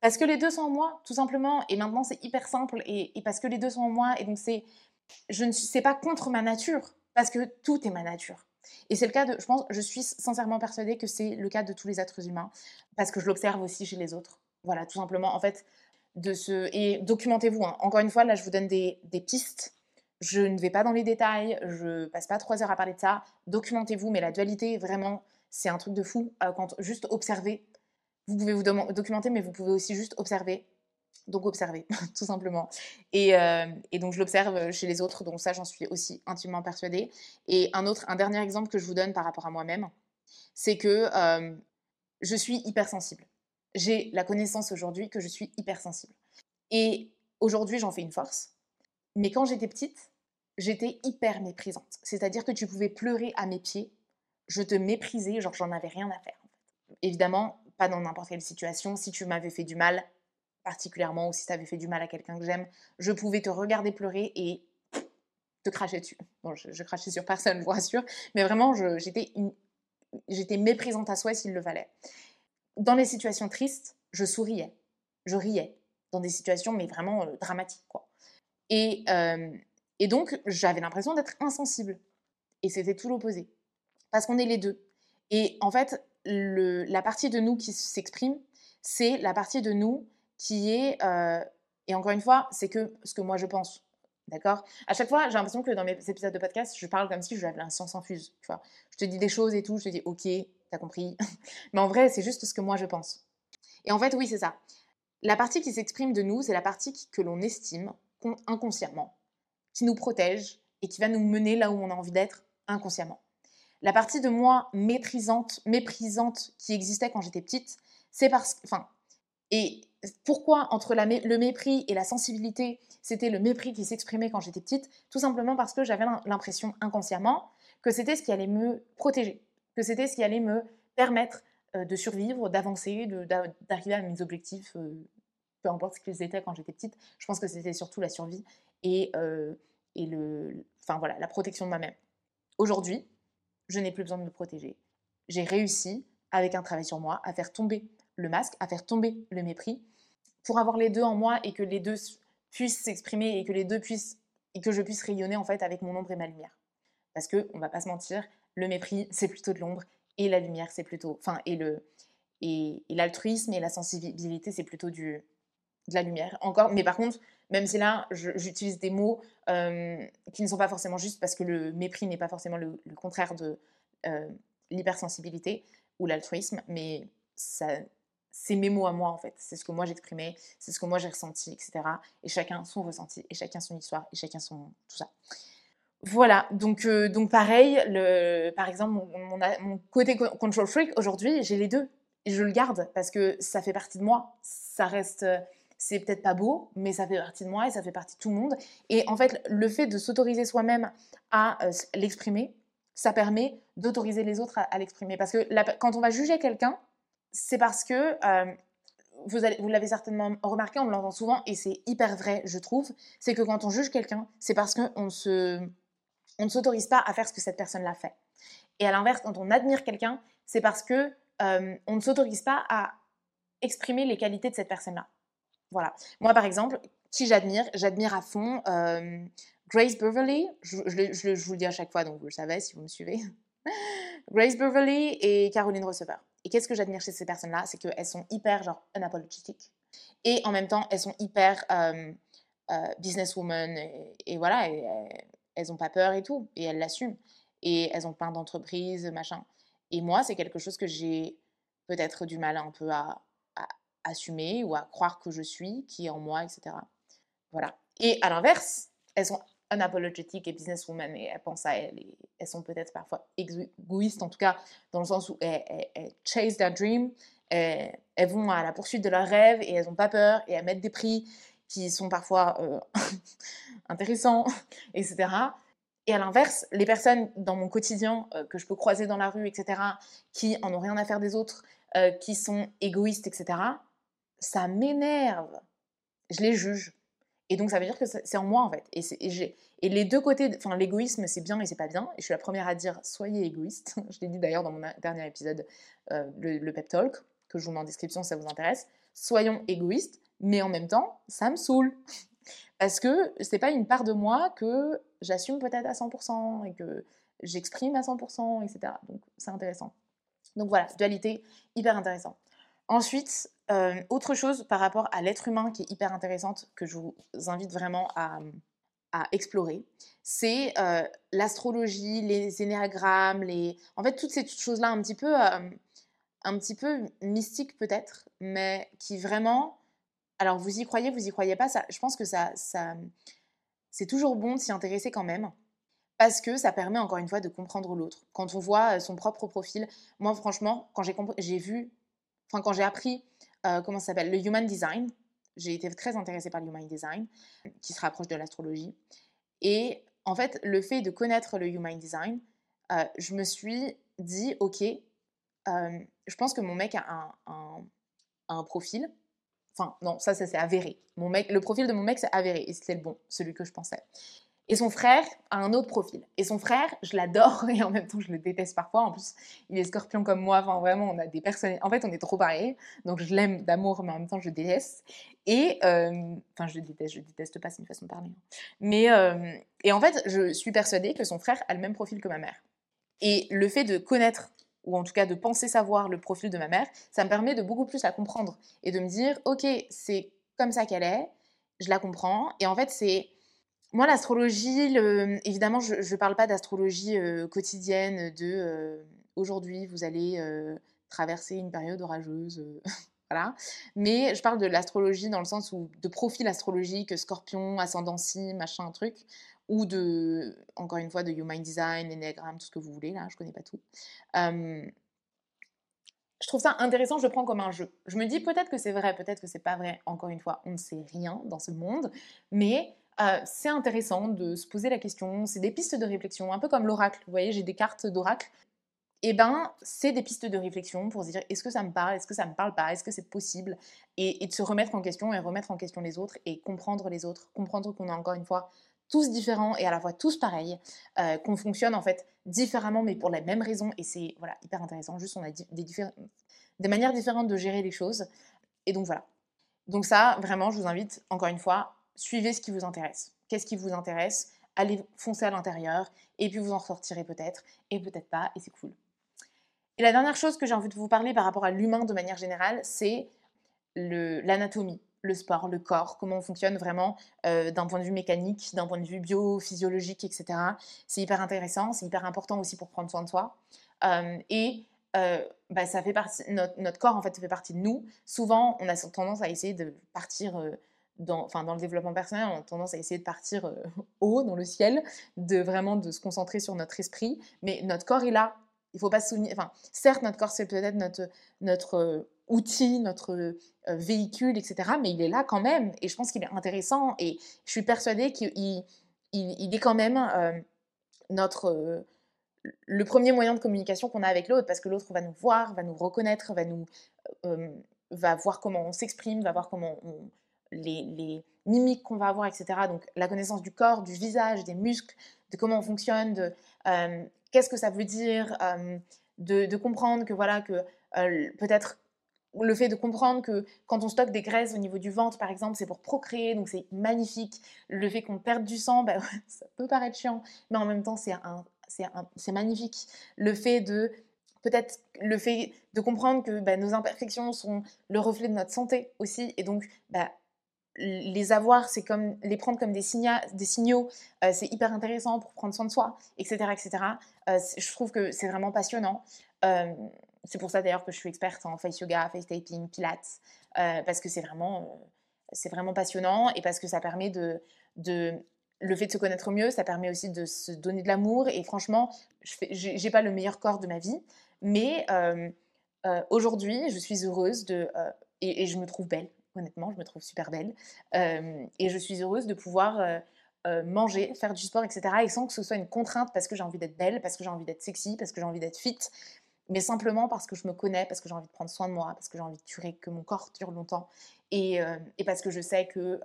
Parce que les deux sont en moi, tout simplement. Et maintenant, c'est hyper simple. Et, parce que les deux sont en moi, et donc c'est, je ne suis, pas contre ma nature, parce que tout est ma nature. Et c'est le cas de, je pense, je suis sincèrement persuadée que c'est le cas de tous les êtres humains, parce que je l'observe aussi chez les autres. Voilà, tout simplement. En fait, et documentez-vous. Hein. Encore une fois, là, je vous donne des, pistes je ne vais pas dans les détails, je passe pas trois heures à parler de ça. Documentez-vous, mais la dualité, vraiment, c'est un truc de fou. Euh, quand juste observer, Vous pouvez vous documenter, mais vous pouvez aussi juste observer. Donc observer, tout simplement. Et, euh, et donc je l'observe chez les autres, donc ça j'en suis aussi intimement persuadée. Et un autre, un dernier exemple que je vous donne par rapport à moi-même, c'est que euh, je suis hypersensible. J'ai la connaissance aujourd'hui que je suis hypersensible. Et aujourd'hui j'en fais une force. Mais quand j'étais petite, j'étais hyper méprisante. C'est-à-dire que tu pouvais pleurer à mes pieds, je te méprisais, genre j'en avais rien à faire. Évidemment, pas dans n'importe quelle situation. Si tu m'avais fait du mal, particulièrement, ou si tu avais fait du mal à quelqu'un que j'aime, je pouvais te regarder pleurer et te cracher dessus. Bon, je, crachais sur personne, je vous rassure, mais vraiment, j'étais j'étais méprisante à soi s'il le fallait. Dans les situations tristes, je souriais, je riais, dans des situations mais vraiment euh, dramatiques quoi. Et, euh, et donc j'avais l'impression d'être insensible. Et c'était tout l'opposé, parce qu'on est les deux. Et en fait, le, la partie de nous qui s'exprime, c'est la partie de nous qui est, euh, et encore une fois, c'est que ce que moi je pense. D'accord? À chaque fois, j'ai l'impression que dans mes épisodes de podcast, je parle comme si j'avais un science infuse. Tu vois? Je te dis des choses et tout, je te dis ok, t'as compris. Mais en vrai, c'est juste ce que moi je pense. Et en fait, oui, c'est ça. La partie qui s'exprime de nous, c'est la partie que l'on estime inconsciemment, qui nous protège et qui va nous mener là où on a envie d'être inconsciemment. La partie de moi méprisante, méprisante qui existait quand j'étais petite, c'est parce que, enfin, et pourquoi entre le mépris et la sensibilité, c'était le mépris qui s'exprimait quand j'étais petite? Tout simplement parce que j'avais l'impression inconsciemment que c'était ce qui allait me protéger, que c'était ce qui allait me permettre euh, de survivre, d'avancer, d'arriver à mes objectifs, euh, peu importe ce qu'ils étaient quand j'étais petite. Je pense que c'était surtout la survie et, euh, et le, enfin, voilà, la protection de moi-même. Aujourd'hui, je n'ai plus besoin de me protéger. J'ai réussi, avec un travail sur moi, à faire tomber le masque, à faire tomber le mépris, pour avoir les deux en moi et que les deux puissent s'exprimer et que les deux puissent et que je puisse rayonner en fait avec mon ombre et ma lumière. Parce que on va pas se mentir, le mépris c'est plutôt de l'ombre et la lumière c'est plutôt, enfin et le et, l'altruisme et la sensibilité c'est plutôt du de la lumière. Encore, mais par contre, même si là j'utilise des mots euh, qui ne sont pas forcément justes parce que le mépris n'est pas forcément le, contraire de euh, l'hypersensibilité ou l'altruisme, mais c'est mes mots à moi en fait. C'est ce que moi j'exprimais, c'est ce que moi j'ai ressenti, etc. Et chacun son ressenti, et chacun son histoire, et chacun son tout ça. Voilà, donc, euh, donc pareil, le, par exemple, mon, côté control freak, aujourd'hui, j'ai les deux. Et je le garde parce que ça fait partie de moi. Ça reste, c'est peut-être pas beau, mais ça fait partie de moi et ça fait partie de tout le monde. Et en fait, le fait de s'autoriser soi-même à euh, l'exprimer, ça permet d'autoriser les autres à, l'exprimer. Parce que quand on va juger quelqu'un, c'est parce que, euh, vous, vous l'avez certainement remarqué, on l'entend souvent, et c'est hyper vrai, je trouve, c'est que quand on juge quelqu'un, c'est parce qu'on se, on ne s'autorise pas à faire ce que cette personne-là fait. Et à l'inverse, quand on admire quelqu'un, c'est parce que euh, on ne s'autorise pas à exprimer les qualités de cette personne-là. Voilà. Moi, par exemple, qui j'admire? J'admire à fond euh, Grace Beverly. Je, je, vous le dis à chaque fois, donc vous le savez si vous me suivez. Grace Beverly et Caroline Receveur. Et qu'est-ce que j'admire chez ces personnes-là? C'est qu'elles sont hyper, genre, unapologetiques. Et en même temps, elles sont hyper euh, euh, businesswoman. Et, voilà, elles n'ont pas peur et tout. Et elles l'assument. Et elles ont plein d'entreprises, machin. Et moi, c'est quelque chose que j'ai peut-être du mal un peu à, assumer ou à croire que je suis, qui est en moi, etc. Voilà. Et à l'inverse, elles sont unapologetic et businesswoman et elles pensent à elles elles sont peut-être parfois égoïstes en tout cas dans le sens où elles, chase their dream, elles, vont à la poursuite de leurs rêves et elles n'ont pas peur et elles mettent des prix qui sont parfois euh, intéressants, etc. Et à l'inverse, les personnes dans mon quotidien euh, que je peux croiser dans la rue, etc., qui en ont rien à faire des autres, euh, qui sont égoïstes, etc., ça m'énerve. Je les juge. Et donc, ça veut dire que c'est en moi, en fait. Et, les deux côtés, enfin, l'égoïsme, c'est bien et c'est pas bien. Et je suis la première à dire, soyez égoïste. je l'ai dit d'ailleurs dans mon dernier épisode, euh, le, pep talk, que je vous mets en description si ça vous intéresse. Soyons égoïstes, mais en même temps, ça me saoule. Parce que c'est pas une part de moi que j'assume peut-être à 100% et que j'exprime à 100%, etc. Donc, c'est intéressant. Donc voilà, dualité, hyper intéressant. Ensuite, euh, autre chose par rapport à l'être humain qui est hyper intéressante, que je vous invite vraiment à, explorer, c'est euh, l'astrologie, les énéagrammes, les... en fait toutes ces choses-là un petit peu, euh, un petit peu mystique peut-être, mais qui vraiment... Alors vous y croyez, vous y croyez pas, ça, je pense que ça, ça c'est toujours bon de s'y intéresser quand même parce que ça permet encore une fois de comprendre l'autre. Quand on voit son propre profil, moi franchement, quand j'ai vu, enfin quand j'ai appris comment ça s'appelle, le human design, j'ai été très intéressée par le human design, qui se rapproche de l'astrologie. Et en fait, le fait de connaître le human design, je me suis dit, ok, je pense que mon mec a un, profil. Enfin, non, ça, ça s'est avéré. Mon mec, le profil de mon mec, c'est avéré. Et c'était le bon, celui que je pensais. Et son frère a un autre profil. Et son frère, je l'adore et en même temps, je le déteste parfois. En plus, il est scorpion comme moi. Enfin, vraiment, on a des personnes. En fait, on est trop pareils. Donc, je l'aime d'amour, mais en même temps, je déteste. Et. Enfin, je déteste, je déteste pas, c'est une façon de parler. Hein. Mais. Et en fait, je suis persuadée que son frère a le même profil que ma mère. Et le fait de connaître, ou en tout cas de penser savoir le profil de ma mère, ça me permet de beaucoup plus la comprendre. Et de me dire, ok, c'est comme ça qu'elle est. Je la comprends. Et en fait, c'est moi, l'astrologie, évidemment, je ne parle pas d'astrologie quotidienne, de aujourd'hui, vous allez traverser une période orageuse. voilà. Mais je parle de l'astrologie dans le sens où de profil astrologique, scorpion, ascendancy, machin, truc, ou de, encore une fois, de human design, enneagram, tout ce que vous voulez, là, je connais pas tout. je trouve ça intéressant, je le prends comme un jeu. Je me dis peut-être que c'est vrai, peut-être que c'est pas vrai. Encore une fois, on ne sait rien dans ce monde, mais c'est intéressant de se poser la question, c'est des pistes de réflexion, un peu comme l'oracle. Vous voyez, j'ai des cartes d'oracle. Et eh ben, c'est des pistes de réflexion pour se dire est-ce que ça me parle, est-ce que ça me parle pas, est-ce que c'est possible, et, de se remettre en question et remettre en question les autres et comprendre les autres, comprendre qu'on est encore une fois tous différents et à la fois tous pareils, euh, qu'on fonctionne en fait différemment mais pour les mêmes raisons et c'est voilà hyper intéressant. Juste on a des, des manières différentes de gérer les choses et donc voilà. Donc ça vraiment je vous invite encore une fois suivez ce qui vous intéresse. Qu'est-ce qui vous intéresse? Allez foncer à l'intérieur et puis vous en sortirez peut-être et peut-être pas et c'est cool. Et la dernière chose que j'ai envie de vous parler par rapport à l'humain de manière générale, c'est l'anatomie, le, sport, le corps, comment on fonctionne vraiment euh, d'un point de vue mécanique, d'un point de vue biophysiologique, etc. C'est hyper intéressant, c'est hyper important aussi pour prendre soin de soi. Euh, et euh, bah, ça fait partie, notre, corps en fait fait partie de nous. Souvent, on a tendance à essayer de partir dans, dans le développement personnel, on a tendance à essayer de partir haut dans le ciel, de vraiment de se concentrer sur notre esprit, mais notre corps est là. Il faut pas se souvenir. Enfin, certes, notre corps c'est peut-être notre notre outil, notre euh, véhicule, etc. Mais il est là quand même, et je pense qu'il est intéressant. Et je suis persuadée qu'il il, il, est quand même notre le premier moyen de communication qu'on a avec l'autre, parce que l'autre va nous voir, va nous reconnaître, va nous va voir comment on s'exprime, va voir comment les, mimiques qu'on va avoir, etc. Donc la connaissance du corps, du visage, des muscles, de comment on fonctionne, de euh, qu'est-ce que ça veut dire, euh, de, comprendre que voilà que euh, peut-être le fait de comprendre que quand on stocke des graisses au niveau du ventre, par exemple, c'est pour procréer, donc c'est magnifique. Le fait qu'on perde du sang, bah, ça peut paraître chiant, mais en même temps, c'est magnifique. Le fait de peut-être le fait de comprendre que bah, nos imperfections sont le reflet de notre santé aussi, et donc bah, les avoir, c'est comme les prendre comme des, des signaux, euh, c'est hyper intéressant pour prendre soin de soi, etc. etc. Euh, je trouve que c'est vraiment passionnant. Euh, c'est pour ça d'ailleurs que je suis experte en face yoga, face taping, pilates, parce que c'est vraiment, c'est vraiment passionnant et parce que ça permet de, de, le fait de se connaître mieux, ça permet aussi de se donner de l'amour. Et franchement, je n'ai pas le meilleur corps de ma vie, mais aujourd'hui, je suis heureuse de, et je me trouve belle honnêtement, je me trouve super belle. et je suis heureuse de pouvoir manger, faire du sport, etc. Et sans que ce soit une contrainte parce que j'ai envie d'être belle, parce que j'ai envie d'être sexy, parce que j'ai envie d'être fit, mais simplement parce que je me connais, parce que j'ai envie de prendre soin de moi, parce que j'ai envie de durer, que mon corps dure longtemps, et, et parce que je sais que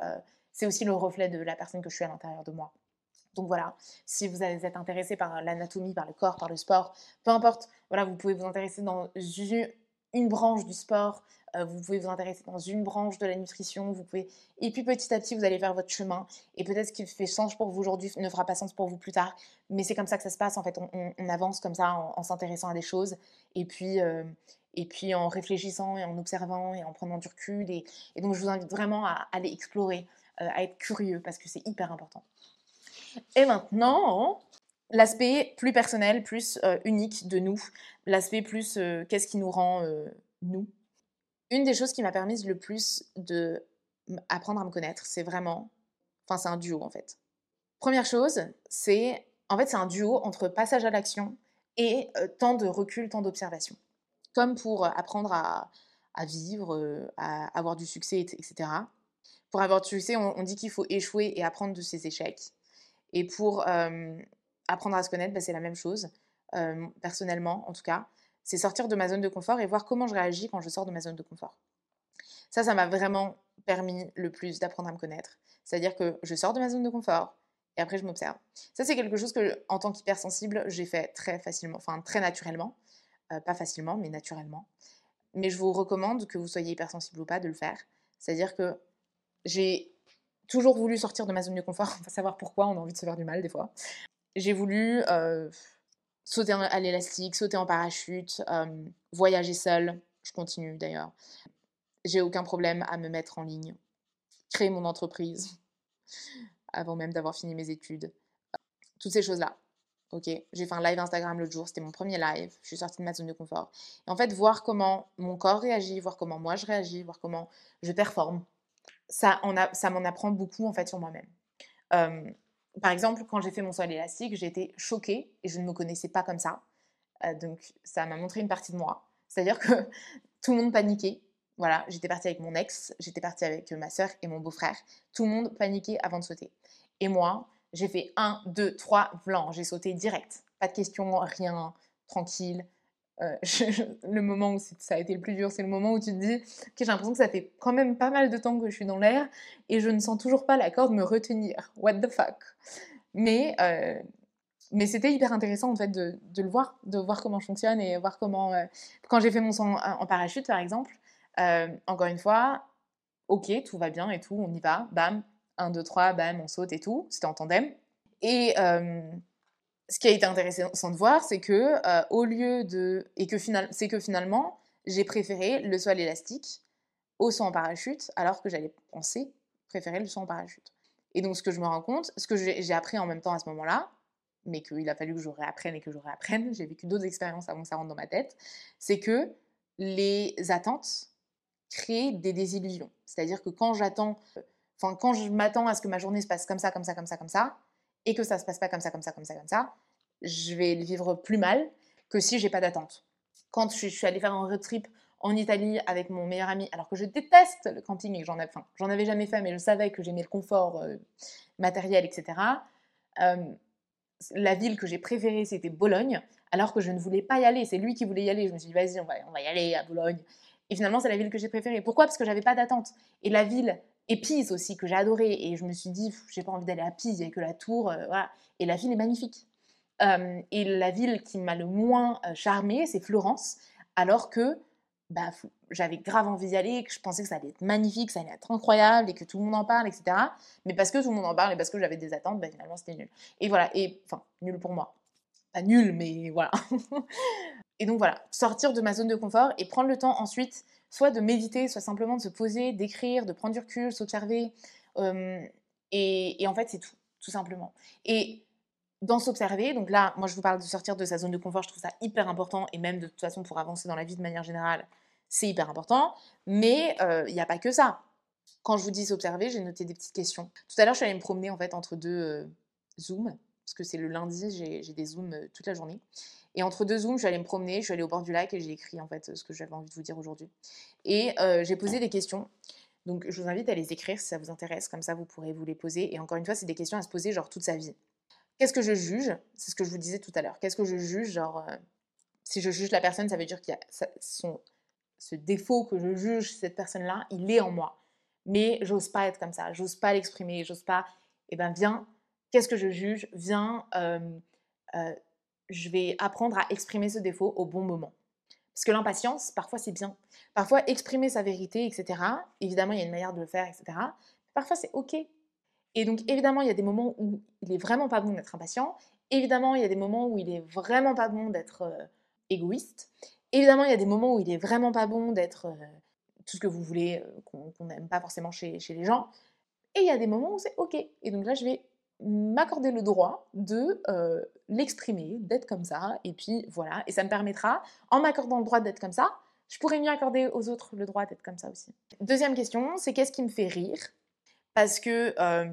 c'est aussi le reflet de la personne que je suis à l'intérieur de moi. Donc voilà, si vous êtes intéressé par l'anatomie, par le corps, par le sport, peu importe, voilà, vous pouvez vous intéresser dans une branche du sport, euh, vous pouvez vous intéresser dans une branche de la nutrition, vous pouvez et puis petit à petit vous allez faire votre chemin et peut-être ce qui fait sens pour vous aujourd'hui ne fera pas sens pour vous plus tard, mais c'est comme ça que ça se passe en fait, on, avance comme ça en, s'intéressant à des choses et puis euh, et puis en réfléchissant et en observant et en prenant du recul et, donc je vous invite vraiment à aller explorer, euh, à être curieux parce que c'est hyper important. Et maintenant, l'aspect plus personnel, plus euh, unique de nous, l'aspect plus euh, qu'est-ce qui nous rend euh, nous? Une des choses qui m'a permis le plus de apprendre à me connaître, c'est vraiment, enfin c'est un duo en fait. Première chose, c'est en fait c'est un duo entre passage à l'action et temps de recul, temps d'observation. Comme pour apprendre à, vivre, à avoir du succès, etc. Pour avoir du succès, on, dit qu'il faut échouer et apprendre de ses échecs. Et pour apprendre à se connaître, bah, c'est la même chose. personnellement, en tout cas, c'est sortir de ma zone de confort et voir comment je réagis quand je sors de ma zone de confort. Ça, ça m'a vraiment permis le plus d'apprendre à me connaître. C'est-à-dire que je sors de ma zone de confort et après je m'observe. Ça, c'est quelque chose que, en tant qu'hypersensible, j'ai fait très facilement, enfin très naturellement. pas facilement, mais naturellement. Mais je vous recommande, que vous soyez hypersensible ou pas, de le faire. C'est-à-dire que j'ai toujours voulu sortir de ma zone de confort. On va savoir pourquoi on a envie de se faire du mal des fois j'ai voulu sauter à l'élastique, sauter en parachute, voyager seule. Je continue d'ailleurs. J'ai aucun problème à me mettre en ligne, créer mon entreprise avant même d'avoir fini mes études. Toutes ces choses-là. Ok, j'ai fait un live Instagram l'autre jour, c'était mon premier live. Je suis sortie de ma zone de confort. En fait, voir comment mon corps réagit, voir comment moi je réagis, voir comment je performe, ça, ça m'en apprend beaucoup en fait sur moi-même par exemple, quand j'ai fait mon sol élastique, j'ai été choquée et je ne me connaissais pas comme ça. Euh, donc, ça m'a montré une partie de moi. C'est-à-dire que tout le monde paniquait. Voilà, j'étais partie avec mon ex, j'étais partie avec ma soeur et mon beau-frère. Tout le monde paniquait avant de sauter. Et moi, j'ai fait un, deux, trois, blanc. J'ai sauté direct. Pas de questions, rien, tranquille. Euh, le moment où ça a été le plus dur, c'est le moment où tu te dis que j'ai l'impression que ça fait quand même pas mal de temps que je suis dans l'air et je ne sens toujours pas la corde me retenir. What the fuck? Mais, euh, mais c'était hyper intéressant en fait de, le voir, de voir comment je fonctionne et voir comment. Euh, quand j'ai fait mon son en parachute par exemple, encore une fois, ok, tout va bien et tout, on y va, bam, 1, 2, 3, bam, on saute et tout, c'était en tandem. Et ce qui a été intéressant de voir, c'est que euh, au lieu de et que c'est que finalement j'ai préféré le saut à l'élastique au saut en parachute, alors que j'allais penser préférer le saut en parachute. Et donc ce que je me rends compte, ce que j'ai appris en même temps à ce moment-là, mais qu'il a fallu que je réapprenne et que je réapprenne, j'ai vécu d'autres expériences avant que ça rentre dans ma tête, c'est que les attentes créent des désillusions. C'est-à-dire que quand j'attends, enfin quand je m'attends à ce que ma journée se passe comme ça, comme ça, comme ça, comme ça, et que ça se passe pas comme ça, comme ça, comme ça, comme ça, je vais le vivre plus mal que si j'ai pas d'attente. Quand je, suis allée faire un road trip en Italie avec mon meilleur ami, alors que je déteste le camping et que j'en avais, enfin, avais jamais fait, mais je savais que j'aimais le confort euh, matériel, etc. Euh, la ville que j'ai préférée, c'était Bologne, alors que je ne voulais pas y aller. C'est lui qui voulait y aller. Je me suis dit, vas-y, on va, on va y aller à Bologne. Et finalement, c'est la ville que j'ai préférée. Pourquoi? Parce que j'avais pas d'attente. Et la ville et Pise aussi, que j'ai adoré. Et je me suis dit, j'ai pas envie d'aller à Pise, il n'y a que la tour. Euh, voilà. Et la ville est magnifique. Euh, et la ville qui m'a le moins euh, charmée, c'est Florence. Alors que bah, j'avais grave envie d'y aller, que je pensais que ça allait être magnifique, ça allait être incroyable et que tout le monde en parle, etc. Mais parce que tout le monde en parle et parce que j'avais des attentes, bah, finalement c'était nul. Et voilà, et enfin, nul pour moi. Pas nul, mais voilà. et donc voilà, sortir de ma zone de confort et prendre le temps ensuite soit de méditer, soit simplement de se poser, d'écrire, de prendre du recul, s'observer. et, en fait, c'est tout, tout simplement. Et dans s'observer, donc là, moi je vous parle de sortir de sa zone de confort, je trouve ça hyper important, et même de toute façon pour avancer dans la vie de manière générale, c'est hyper important, mais il n'y a pas que ça. Quand je vous dis s'observer, j'ai noté des petites questions. Tout à l'heure, je suis allée me promener en fait entre deux Zooms, parce que c'est le lundi, j'ai des Zooms toute la journée. Et entre deux zooms, je suis allée me promener, je suis allée au bord du lac et j'ai écrit en fait ce que j'avais envie de vous dire aujourd'hui. Et euh, j'ai posé des questions. Donc je vous invite à les écrire si ça vous intéresse, comme ça vous pourrez vous les poser. Et encore une fois, c'est des questions à se poser genre toute sa vie. Qu'est-ce que je juge? C'est ce que je vous disais tout à l'heure. Qu'est-ce que je juge Genre, euh, si je juge la personne, ça veut dire qu'il y a son, ce défaut que je juge cette personne-là, il est en moi. Mais j'ose pas être comme ça, j'ose pas l'exprimer, j'ose pas. Eh ben viens, qu'est-ce que je juge Viens. Euh, je vais apprendre à exprimer ce défaut au bon moment. Parce que l'impatience, parfois c'est bien. Parfois exprimer sa vérité, etc. Évidemment, il y a une manière de le faire, etc. Parfois c'est OK. Et donc évidemment, il y a des moments où il est vraiment pas bon d'être impatient. Évidemment, il y a des moments où il est vraiment pas bon d'être égoïste. Évidemment, il y a des moments où il est vraiment pas bon d'être tout ce que vous voulez, qu'on n'aime pas forcément chez les gens. Et il y a des moments où c'est OK. Et donc là, je vais m'accorder le droit de euh, l'exprimer, d'être comme ça, et puis voilà, et ça me permettra, en m'accordant le droit d'être comme ça, je pourrais mieux accorder aux autres le droit d'être comme ça aussi. Deuxième question, c'est qu'est-ce qui me fait rire? Parce que euh,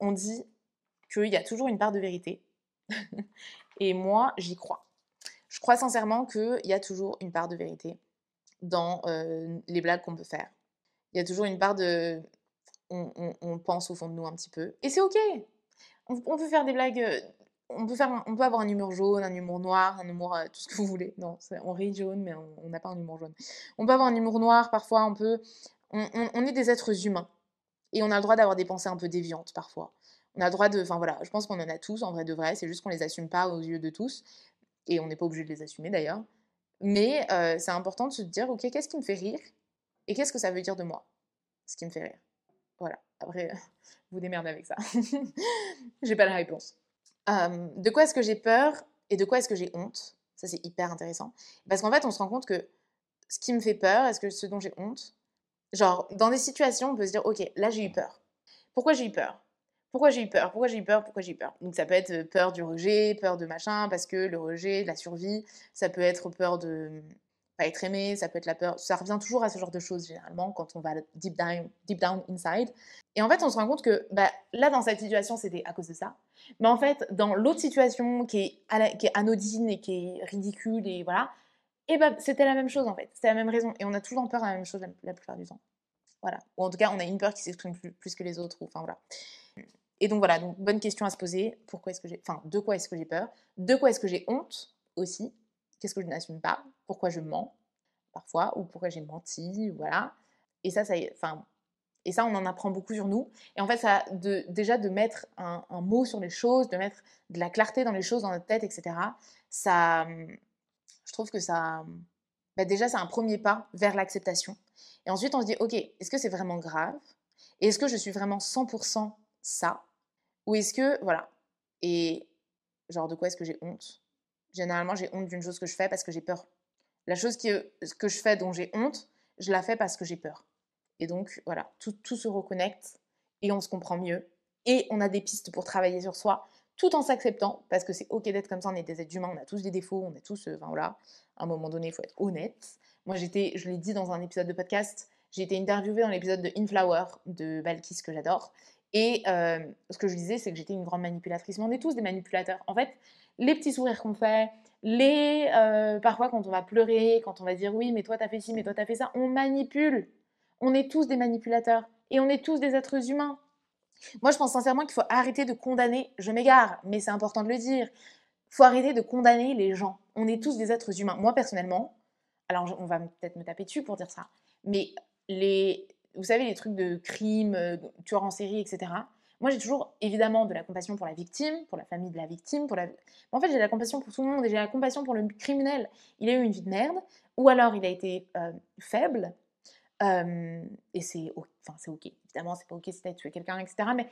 on dit qu'il y a toujours une part de vérité, et moi j'y crois. Je crois sincèrement qu'il y a toujours une part de vérité dans euh, les blagues qu'on peut faire. Il y a toujours une part de... On, pense au fond de nous un petit peu. Et c'est ok. On, peut faire des blagues... Euh, on peut, faire on peut avoir un humour jaune, un humour noir, un humour... Euh, tout ce que vous voulez. Non, on rit jaune, mais on n'a pas un humour jaune. On peut avoir un humour noir, parfois on peut... On, est des êtres humains. Et on a le droit d'avoir des pensées un peu déviantes, parfois. On a le droit de... Enfin voilà, je pense qu'on en a tous, en vrai de vrai. C'est juste qu'on les assume pas aux yeux de tous. Et on n'est pas obligé de les assumer, d'ailleurs. Mais c'est important de se dire, ok, qu'est-ce qui me fait rire et qu'est-ce que ça veut dire de moi, ce qui me fait rire. Voilà. Après, vous démerdez avec ça. j'ai pas la réponse. de quoi est-ce que j'ai peur et de quoi est-ce que j'ai honte? Ça, c'est hyper intéressant. Parce qu'en fait, on se rend compte que ce qui me fait peur, est-ce que ce dont j'ai honte? Genre, dans des situations, on peut se dire, ok, là, j'ai eu peur. Pourquoi j'ai eu peur? Pourquoi j'ai eu peur? Pourquoi j'ai eu peur? Pourquoi j'ai eu peur? Donc ça peut être peur du rejet, peur de machin, parce que le rejet, la survie, ça peut être peur de pas être aimé, ça peut être la peur. Ça revient toujours à ce genre de choses généralement quand on va deep down, deep down inside. Et en fait, on se rend compte que bah, là, dans cette situation, c'était à cause de ça. Mais en fait, dans l'autre situation qui est, qui est anodine et qui est ridicule et voilà, et bah, c'était la même chose en fait. C'était la même raison. Et on a toujours peur à la même chose la, plupart du temps. Voilà. Ou en tout cas, on a une peur qui s'exprime plus, plus, que les autres. Enfin voilà. Et donc voilà, donc bonne question à se poser. Pourquoi est-ce que j'ai, enfin, de quoi est-ce que j'ai peur? De quoi est-ce que j'ai honte aussi? Qu'est-ce que je n'assume pas? Pourquoi je mens parfois? Ou pourquoi j'ai menti? Voilà. Et ça, ça, enfin, et ça, on en apprend beaucoup sur nous. Et en fait, déjà de mettre un, mot sur les choses, de mettre de la clarté dans les choses dans notre tête, etc. Ça, je trouve que ça, bah déjà, c'est un premier pas vers l'acceptation. Et ensuite, on se dit, ok, est-ce que c'est vraiment grave? Et est-ce que je suis vraiment 100% ça? Ou est-ce que, voilà, et genre de quoi est-ce que j'ai honte? Généralement, j'ai honte d'une chose que je fais parce que j'ai peur. La chose que je fais dont j'ai honte, je la fais parce que j'ai peur. Et donc, voilà, tout, se reconnecte et on se comprend mieux. Et on a des pistes pour travailler sur soi tout en s'acceptant, parce que c'est ok d'être comme ça, on est des êtres humains, on a tous des défauts, on est tous, euh, enfin voilà, à un moment donné, il faut être honnête. Moi, j'étais, je l'ai dit dans un épisode de podcast, j'ai été interviewée dans l'épisode de Inflower de Balkis que j'adore, et euh, ce que je disais, c'est que j'étais une grande manipulatrice. Mais on est tous des manipulateurs. En fait, les petits sourires qu'on fait, les euh, parfois quand on va pleurer, quand on va dire oui, mais toi t'as fait ci, mais toi t'as fait ça, on manipule. On est tous des manipulateurs et on est tous des êtres humains. Moi, je pense sincèrement qu'il faut arrêter de condamner. Je m'égare, mais c'est important de le dire. Il faut arrêter de condamner les gens. On est tous des êtres humains. Moi, personnellement, alors on va peut-être me taper dessus pour dire ça, mais les, vous savez, les trucs de crime, euh, tueurs en série, etc. Moi, j'ai toujours évidemment de la compassion pour la victime, pour la famille de la victime, pour la... en fait, j'ai de la compassion pour tout le monde et j'ai la compassion pour le criminel. Il a eu une vie de merde, ou alors il a été euh, faible, et c'est enfin, c'est ok. Évidemment, c'est pas ok si t'as tué quelqu'un, etc. Mais,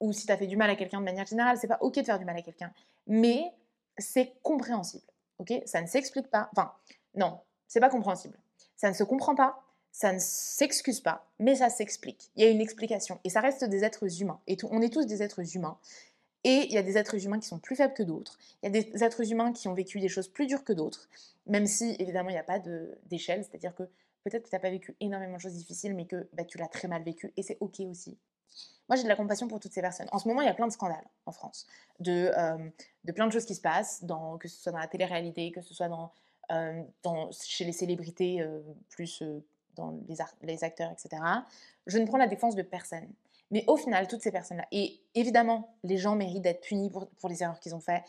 ou si t'as fait du mal à quelqu'un de manière générale, c'est pas ok de faire du mal à quelqu'un. Mais c'est compréhensible, ok? Ça ne s'explique pas. Enfin, non, c'est pas compréhensible. Ça ne se comprend pas, ça ne s'excuse pas, mais ça s'explique. Il y a une explication. Et ça reste des êtres humains. Et on est tous des êtres humains. Et il y a des êtres humains qui sont plus faibles que d'autres. Il y a des êtres humains qui ont vécu des choses plus dures que d'autres. Même si, évidemment, il n'y a pas d'échelle. C'est-à-dire que peut-être que tu n'as pas vécu énormément de choses difficiles, mais que bah, tu l'as très mal vécu. Et c'est OK aussi. Moi, j'ai de la compassion pour toutes ces personnes. En ce moment, il y a plein de scandales en France, de, euh, plein de choses qui se passent, que ce soit dans la télé-réalité, que ce soit dans, euh, chez les célébrités euh, plus dans les, les, acteurs, etc. Je ne prends la défense de personne. Mais au final, toutes ces personnes-là, et évidemment, les gens méritent d'être punis pour, pour les erreurs qu'ils ont faites,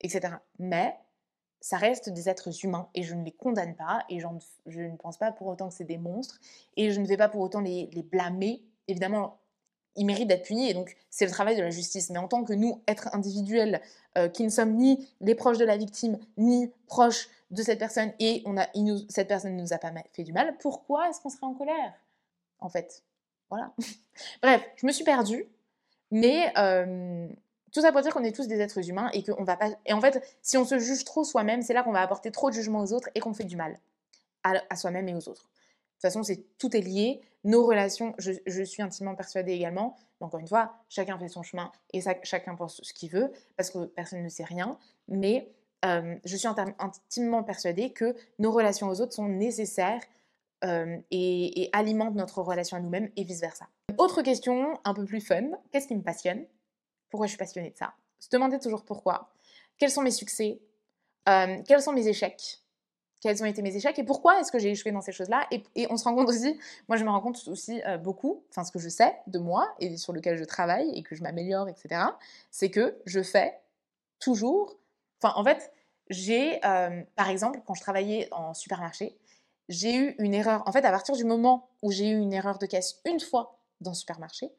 etc. Mais ça reste des êtres humains et je ne les condamne pas et je ne pense pas pour autant que c'est des monstres et je ne vais pas pour autant les, blâmer. Évidemment, ils méritent d'être punis et donc c'est le travail de la justice. Mais en tant que nous, êtres individuels, euh, qui ne sommes ni les proches de la victime, ni proches de cette personne et cette personne ne nous a pas fait du mal, pourquoi est-ce qu'on serait en colère En fait, voilà. Bref, je me suis perdue, mais euh, tout ça pour dire qu'on est tous des êtres humains et qu'on va pas. Et en fait, si on se juge trop soi-même, c'est là qu'on va apporter trop de jugement aux autres et qu'on fait du mal à, soi-même et aux autres. De toute façon, c'est tout est lié. nos relations, je, suis intimement persuadée également, encore une fois, chacun fait son chemin et chacun pense ce qu'il veut, parce que personne ne sait rien, mais euh, je suis intimement persuadée que nos relations aux autres sont nécessaires euh, et, et, alimentent notre relation à nous-mêmes et vice-versa. Autre question un peu plus fun, qu'est-ce qui me passionne? Pourquoi je suis passionnée de ça? Se demander toujours pourquoi. Quels sont mes succès? Euh, Quels sont mes échecs? Quels ont été mes échecs et pourquoi est-ce que j'ai échoué dans ces choses-là? Et, on se rend compte aussi, moi je me rends compte aussi euh, beaucoup, enfin ce que je sais de moi et sur lequel je travaille et que je m'améliore, etc., c'est que je fais toujours, enfin en fait, j'ai, euh, par exemple, quand je travaillais en supermarché, j'ai eu une erreur, en fait à partir du moment où j'ai eu une erreur de caisse une fois dans le supermarché,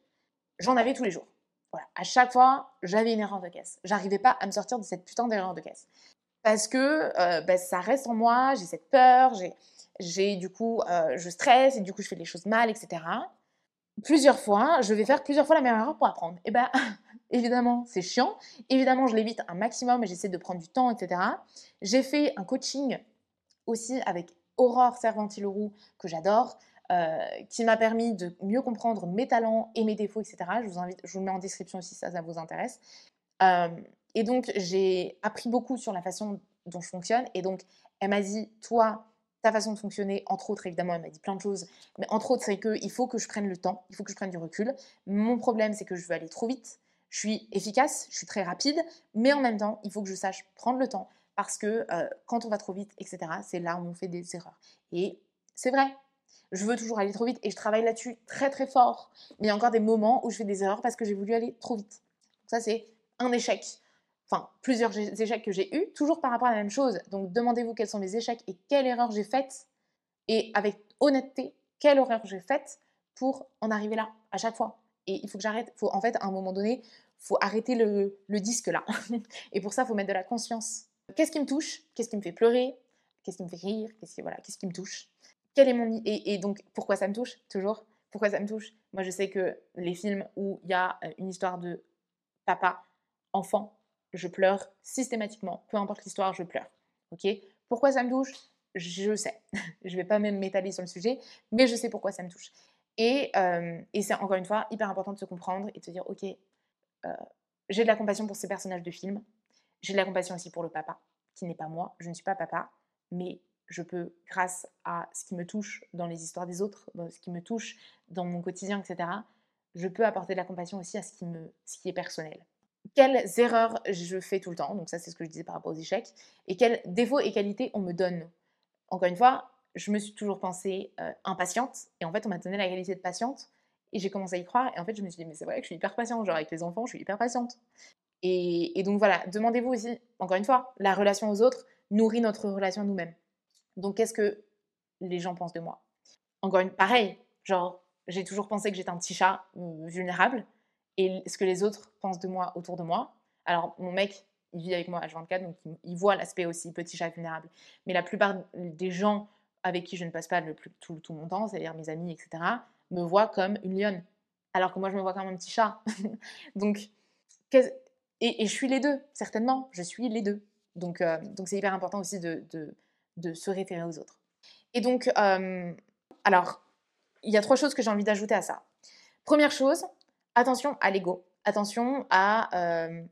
j'en avais tous les jours. Voilà, à chaque fois, j'avais une erreur de caisse. J'arrivais pas à me sortir de cette putain d'erreur de caisse parce que euh, bah, ça reste en moi, j'ai cette peur, j'ai du coup, euh, je stresse et du coup je fais les choses mal, etc. Plusieurs fois, je vais faire plusieurs fois la même erreur pour apprendre. Et bien, évidemment, c'est chiant. Évidemment, je l'évite un maximum et j'essaie de prendre du temps, etc. J'ai fait un coaching aussi avec Aurore Servanti-Leroux, que j'adore, qui m'a permis de mieux comprendre mes talents et mes défauts, etc. Je vous invite, je vous le mets en description si ça, ça vous intéresse. Et donc, j'ai appris beaucoup sur la façon dont je fonctionne. Et donc, elle m'a dit, toi, ta façon de fonctionner, entre autres, évidemment, elle m'a dit plein de choses, mais entre autres, c'est qu'il faut que je prenne le temps, il faut que je prenne du recul. Mon problème, c'est que je veux aller trop vite. Je suis efficace, je suis très rapide, mais en même temps, il faut que je sache prendre le temps parce que euh, quand on va trop vite, etc., c'est là où on fait des erreurs. Et c'est vrai, je veux toujours aller trop vite et je travaille là-dessus très très fort. Mais il y a encore des moments où je fais des erreurs parce que j'ai voulu aller trop vite. ça, c'est un échec enfin plusieurs échecs que j'ai eus, toujours par rapport à la même chose. Donc demandez-vous quels sont mes échecs et quelle erreur j'ai faite, et avec honnêteté, quelle erreur j'ai faite pour en arriver là, à chaque fois. Et il faut que j'arrête, faut en fait à un moment donné, faut arrêter le, disque là. et pour ça, faut mettre de la conscience. Qu'est-ce qui me touche? Qu'est-ce qui me fait pleurer? Qu'est-ce qui me fait rire? Qu'est-ce qui, voilà, qu'est-ce qui me touche? Quel est mon et, donc pourquoi ça me touche? Toujours. Pourquoi ça me touche? Moi, je sais que les films où il y a euh, une histoire de papa, enfant, je pleure systématiquement. Peu importe l'histoire, je pleure. Ok? Pourquoi ça me touche? Je sais. je vais pas même m'étaler sur le sujet, mais je sais pourquoi ça me touche. Et, euh, et c'est encore une fois hyper important de se comprendre et de se dire ok, euh, j'ai de la compassion pour ces personnages de film. J'ai de la compassion aussi pour le papa, qui n'est pas moi. Je ne suis pas papa, mais je peux, grâce à ce qui me touche dans les histoires des autres, ce qui me touche dans mon quotidien, etc., je peux apporter de la compassion aussi à ce qui, me, est personnel quelles erreurs je fais tout le temps, donc ça c'est ce que je disais par rapport aux échecs, et quels défauts et qualités on me donne? Encore une fois, je me suis toujours pensée euh, impatiente, et en fait on m'a donné la qualité de patiente, et j'ai commencé à y croire, et en fait je me suis dit mais c'est vrai que je suis hyper patiente, genre avec les enfants je suis hyper patiente. Et donc voilà, demandez-vous aussi, encore une fois, la relation aux autres nourrit notre relation à nous-mêmes. Donc qu'est-ce que les gens pensent de moi? Encore une, pareil, genre j'ai toujours pensé que j'étais un petit chat euh, vulnérable, et ce que les autres pensent de moi autour de moi. Alors, mon mec, il vit avec moi à 24, donc il, voit l'aspect aussi petit chat vulnérable. Mais la plupart des gens avec qui je ne passe pas tout, mon temps, c'est-à-dire mes amis, etc., me voient comme une lionne. Alors que moi, je me vois comme un petit chat. donc, et, et, je suis les deux, certainement. Je suis les deux. Donc, euh, donc c'est hyper important aussi de, de, se référer aux autres. Et donc, euh, alors, il y a trois choses que j'ai envie d'ajouter à ça. Première chose, attention à l'ego. Attention à, euh,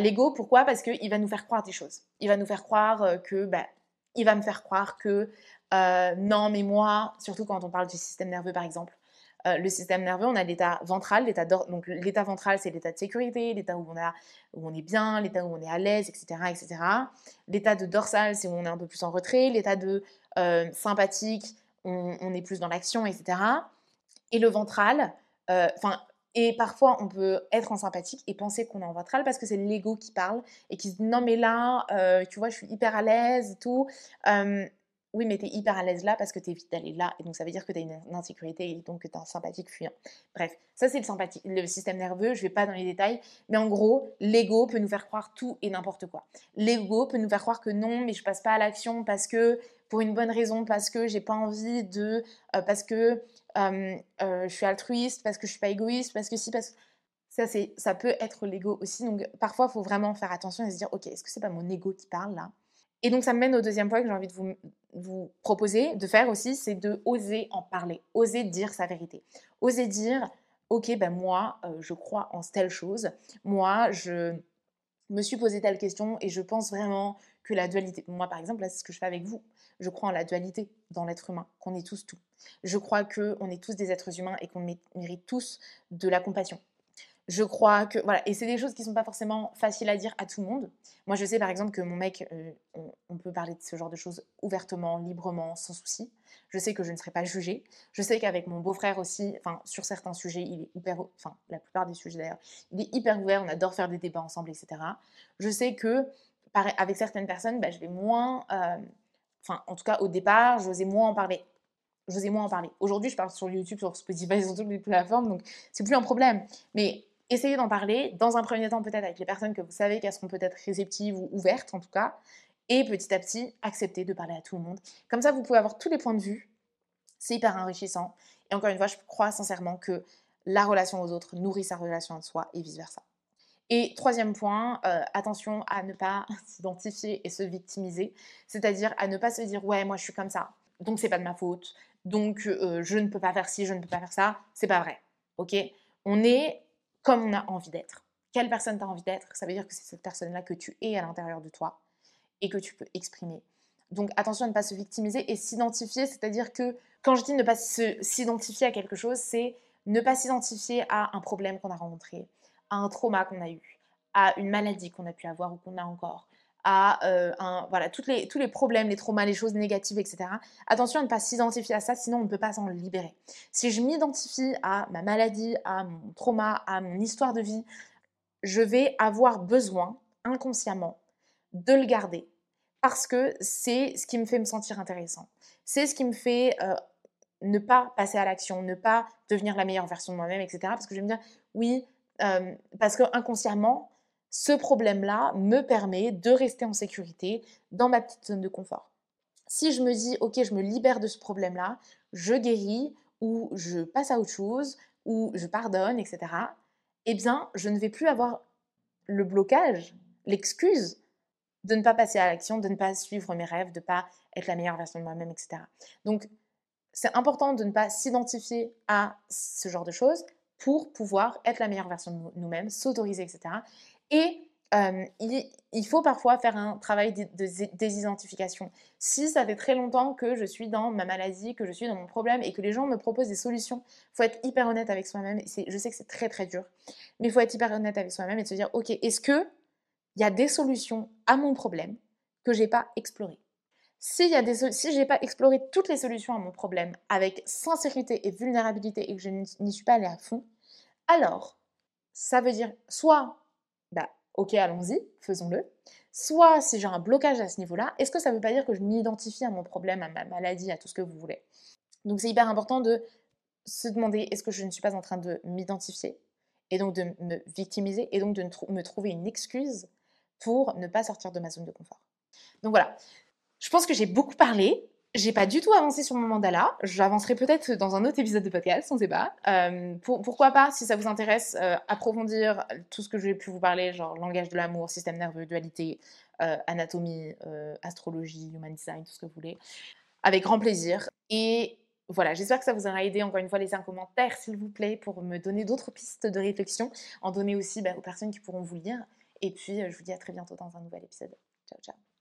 l'ego. Pourquoi? Parce qu'il va nous faire croire des choses. Il va nous faire croire euh, que, bah, il va me faire croire que non, mais moi, surtout quand on parle du système nerveux par exemple, le système nerveux, on a l'état ventral, l'état donc l'état ventral c'est l'état de sécurité, l'état où on est bien, l'état où on est à l'aise, etc., etc. L'état de dorsal c'est où on est un peu plus en retrait, l'état de sympathique, on, est plus dans l'action, etc. Et le ventral, enfin et parfois, on peut être en sympathique et penser qu'on est en ventral parce que c'est l'ego qui parle et qui se dit non, mais là, euh, tu vois, je suis hyper à l'aise et tout. Oui, mais tu es hyper à l'aise là parce que tu évites d'aller là. Et donc, ça veut dire que tu as une insécurité et donc que tu es un sympathique fuyant. Bref, ça, c'est le, système nerveux. Je vais pas dans les détails. Mais en gros, l'ego peut nous faire croire tout et n'importe quoi. L'ego peut nous faire croire que non, mais je passe pas à l'action parce que pour une bonne raison, parce que j'ai pas envie de, euh, parce que euh, je suis altruiste, parce que je suis pas égoïste, parce que si, parce que ça, ça peut être l'ego aussi. Donc parfois, il faut vraiment faire attention et se dire, ok, est-ce que c'est pas mon ego qui parle là? Et donc, ça me mène au deuxième point que j'ai envie de vous, proposer de faire aussi, c'est de oser en parler, oser dire sa vérité, oser dire, ok, ben moi, euh, je crois en telle chose, moi, je me suis posé telle question et je pense vraiment que la dualité, moi par exemple, là c'est ce que je fais avec vous, je crois en la dualité dans l'être humain, qu'on est tous tout. Je crois qu'on est tous des êtres humains et qu'on mérite tous de la compassion, je crois que voilà et c'est des choses qui sont pas forcément faciles à dire à tout le monde. Moi je sais par exemple que mon mec euh, on, peut parler de ce genre de choses ouvertement librement sans souci. Je sais que je ne serai pas jugée. Je sais qu'avec mon beau-frère aussi enfin sur certains sujets il est hyper enfin la plupart des sujets d'ailleurs il est hyper ouvert on adore faire des débats ensemble etc je sais que avec certaines personnes bah, je vais moins euh, enfin en tout cas au départ j'osais moins en parler. J'osais moins en parler. Aujourd'hui je parle sur YouTube sur Spotify sur toutes les plateformes donc c'est plus un problème. Mais essayez d'en parler, dans un premier temps peut-être avec les personnes que vous savez qu'elles seront peut-être réceptives ou ouvertes en tout cas, et petit à petit, accepter de parler à tout le monde. Comme ça, vous pouvez avoir tous les points de vue, c'est hyper enrichissant. Et encore une fois, je crois sincèrement que la relation aux autres nourrit sa relation à soi et vice-versa. Et troisième point, euh, attention à ne pas s'identifier et se victimiser, c'est-à-dire à ne pas se dire ouais moi je suis comme ça, donc c'est pas de ma faute, donc euh, je ne peux pas faire ci, je ne peux pas faire ça, c'est pas vrai, ok? On est comme on a envie d'être. Quelle personne tu as envie d'être? Ça veut dire que c'est cette personne-là que tu es à l'intérieur de toi et que tu peux exprimer. Donc attention à ne pas se victimiser et s'identifier, c'est-à-dire que quand je dis ne pas s'identifier à quelque chose, c'est ne pas s'identifier à un problème qu'on a rencontré, à un trauma qu'on a eu, à une maladie qu'on a pu avoir ou qu'on a encore, à euh, voilà, toutes les, tous les problèmes, les traumas, les choses négatives, etc. Attention à ne pas s'identifier à ça, sinon on ne peut pas s'en libérer. Si je m'identifie à ma maladie, à mon trauma, à mon histoire de vie, je vais avoir besoin inconsciemment de le garder parce que c'est ce qui me fait me sentir intéressant. C'est ce qui me fait euh, ne pas passer à l'action, ne pas devenir la meilleure version de moi-même, etc. Parce que je vais me dire, oui, euh, parce que inconsciemment, ce problème-là me permet de rester en sécurité dans ma petite zone de confort. Si je me dis, ok, je me libère de ce problème-là, je guéris, ou je passe à autre chose, ou je pardonne, etc., eh bien, je ne vais plus avoir le blocage, l'excuse de ne pas passer à l'action, de ne pas suivre mes rêves, de ne pas être la meilleure version de moi-même, etc. Donc, c'est important de ne pas s'identifier à ce genre de choses pour pouvoir être la meilleure version de nous-mêmes, s'autoriser, etc. Et il, faut parfois faire un travail de, désidentification. Si ça fait très longtemps que je suis dans ma maladie, que je suis dans mon problème et que les gens me proposent des solutions, il faut être hyper honnête avec soi-même. Je sais que c'est très très dur, mais il faut être hyper honnête avec soi-même et se dire, ok, est-ce que il y a des solutions à mon problème que j'ai pas explorées? Si, a je n'ai pas exploré toutes les solutions à mon problème avec sincérité et vulnérabilité et que je n'y suis pas allée à fond, alors ça veut dire soit bah, ok, allons-y, faisons-le. Soit si j'ai un blocage à ce niveau-là, est-ce que ça ne veut pas dire que je m'identifie à mon problème, à ma maladie, à tout ce que vous voulez? Donc c'est hyper important de se demander est-ce que je ne suis pas en train de m'identifier et donc de me victimiser et donc de me trouver une excuse pour ne pas sortir de ma zone de confort? Donc voilà, je pense que j'ai beaucoup parlé j'ai pas du tout avancé sur mon mandala. J'avancerai peut-être dans un autre épisode de podcast, on sait pas. Euh, pourquoi pas, si ça vous intéresse, euh, approfondir tout ce que j'ai pu vous parler, genre langage de l'amour, système nerveux, dualité, euh, anatomie, astrologie, human design, tout ce que vous voulez, avec grand plaisir. Et voilà, j'espère que ça vous aura aidé. Encore une fois, laissez un commentaire, s'il vous plaît, pour me donner d'autres pistes de réflexion, en donner aussi bah, aux personnes qui pourront vous lire. Et puis, je vous dis à très bientôt dans un nouvel épisode. Ciao, ciao.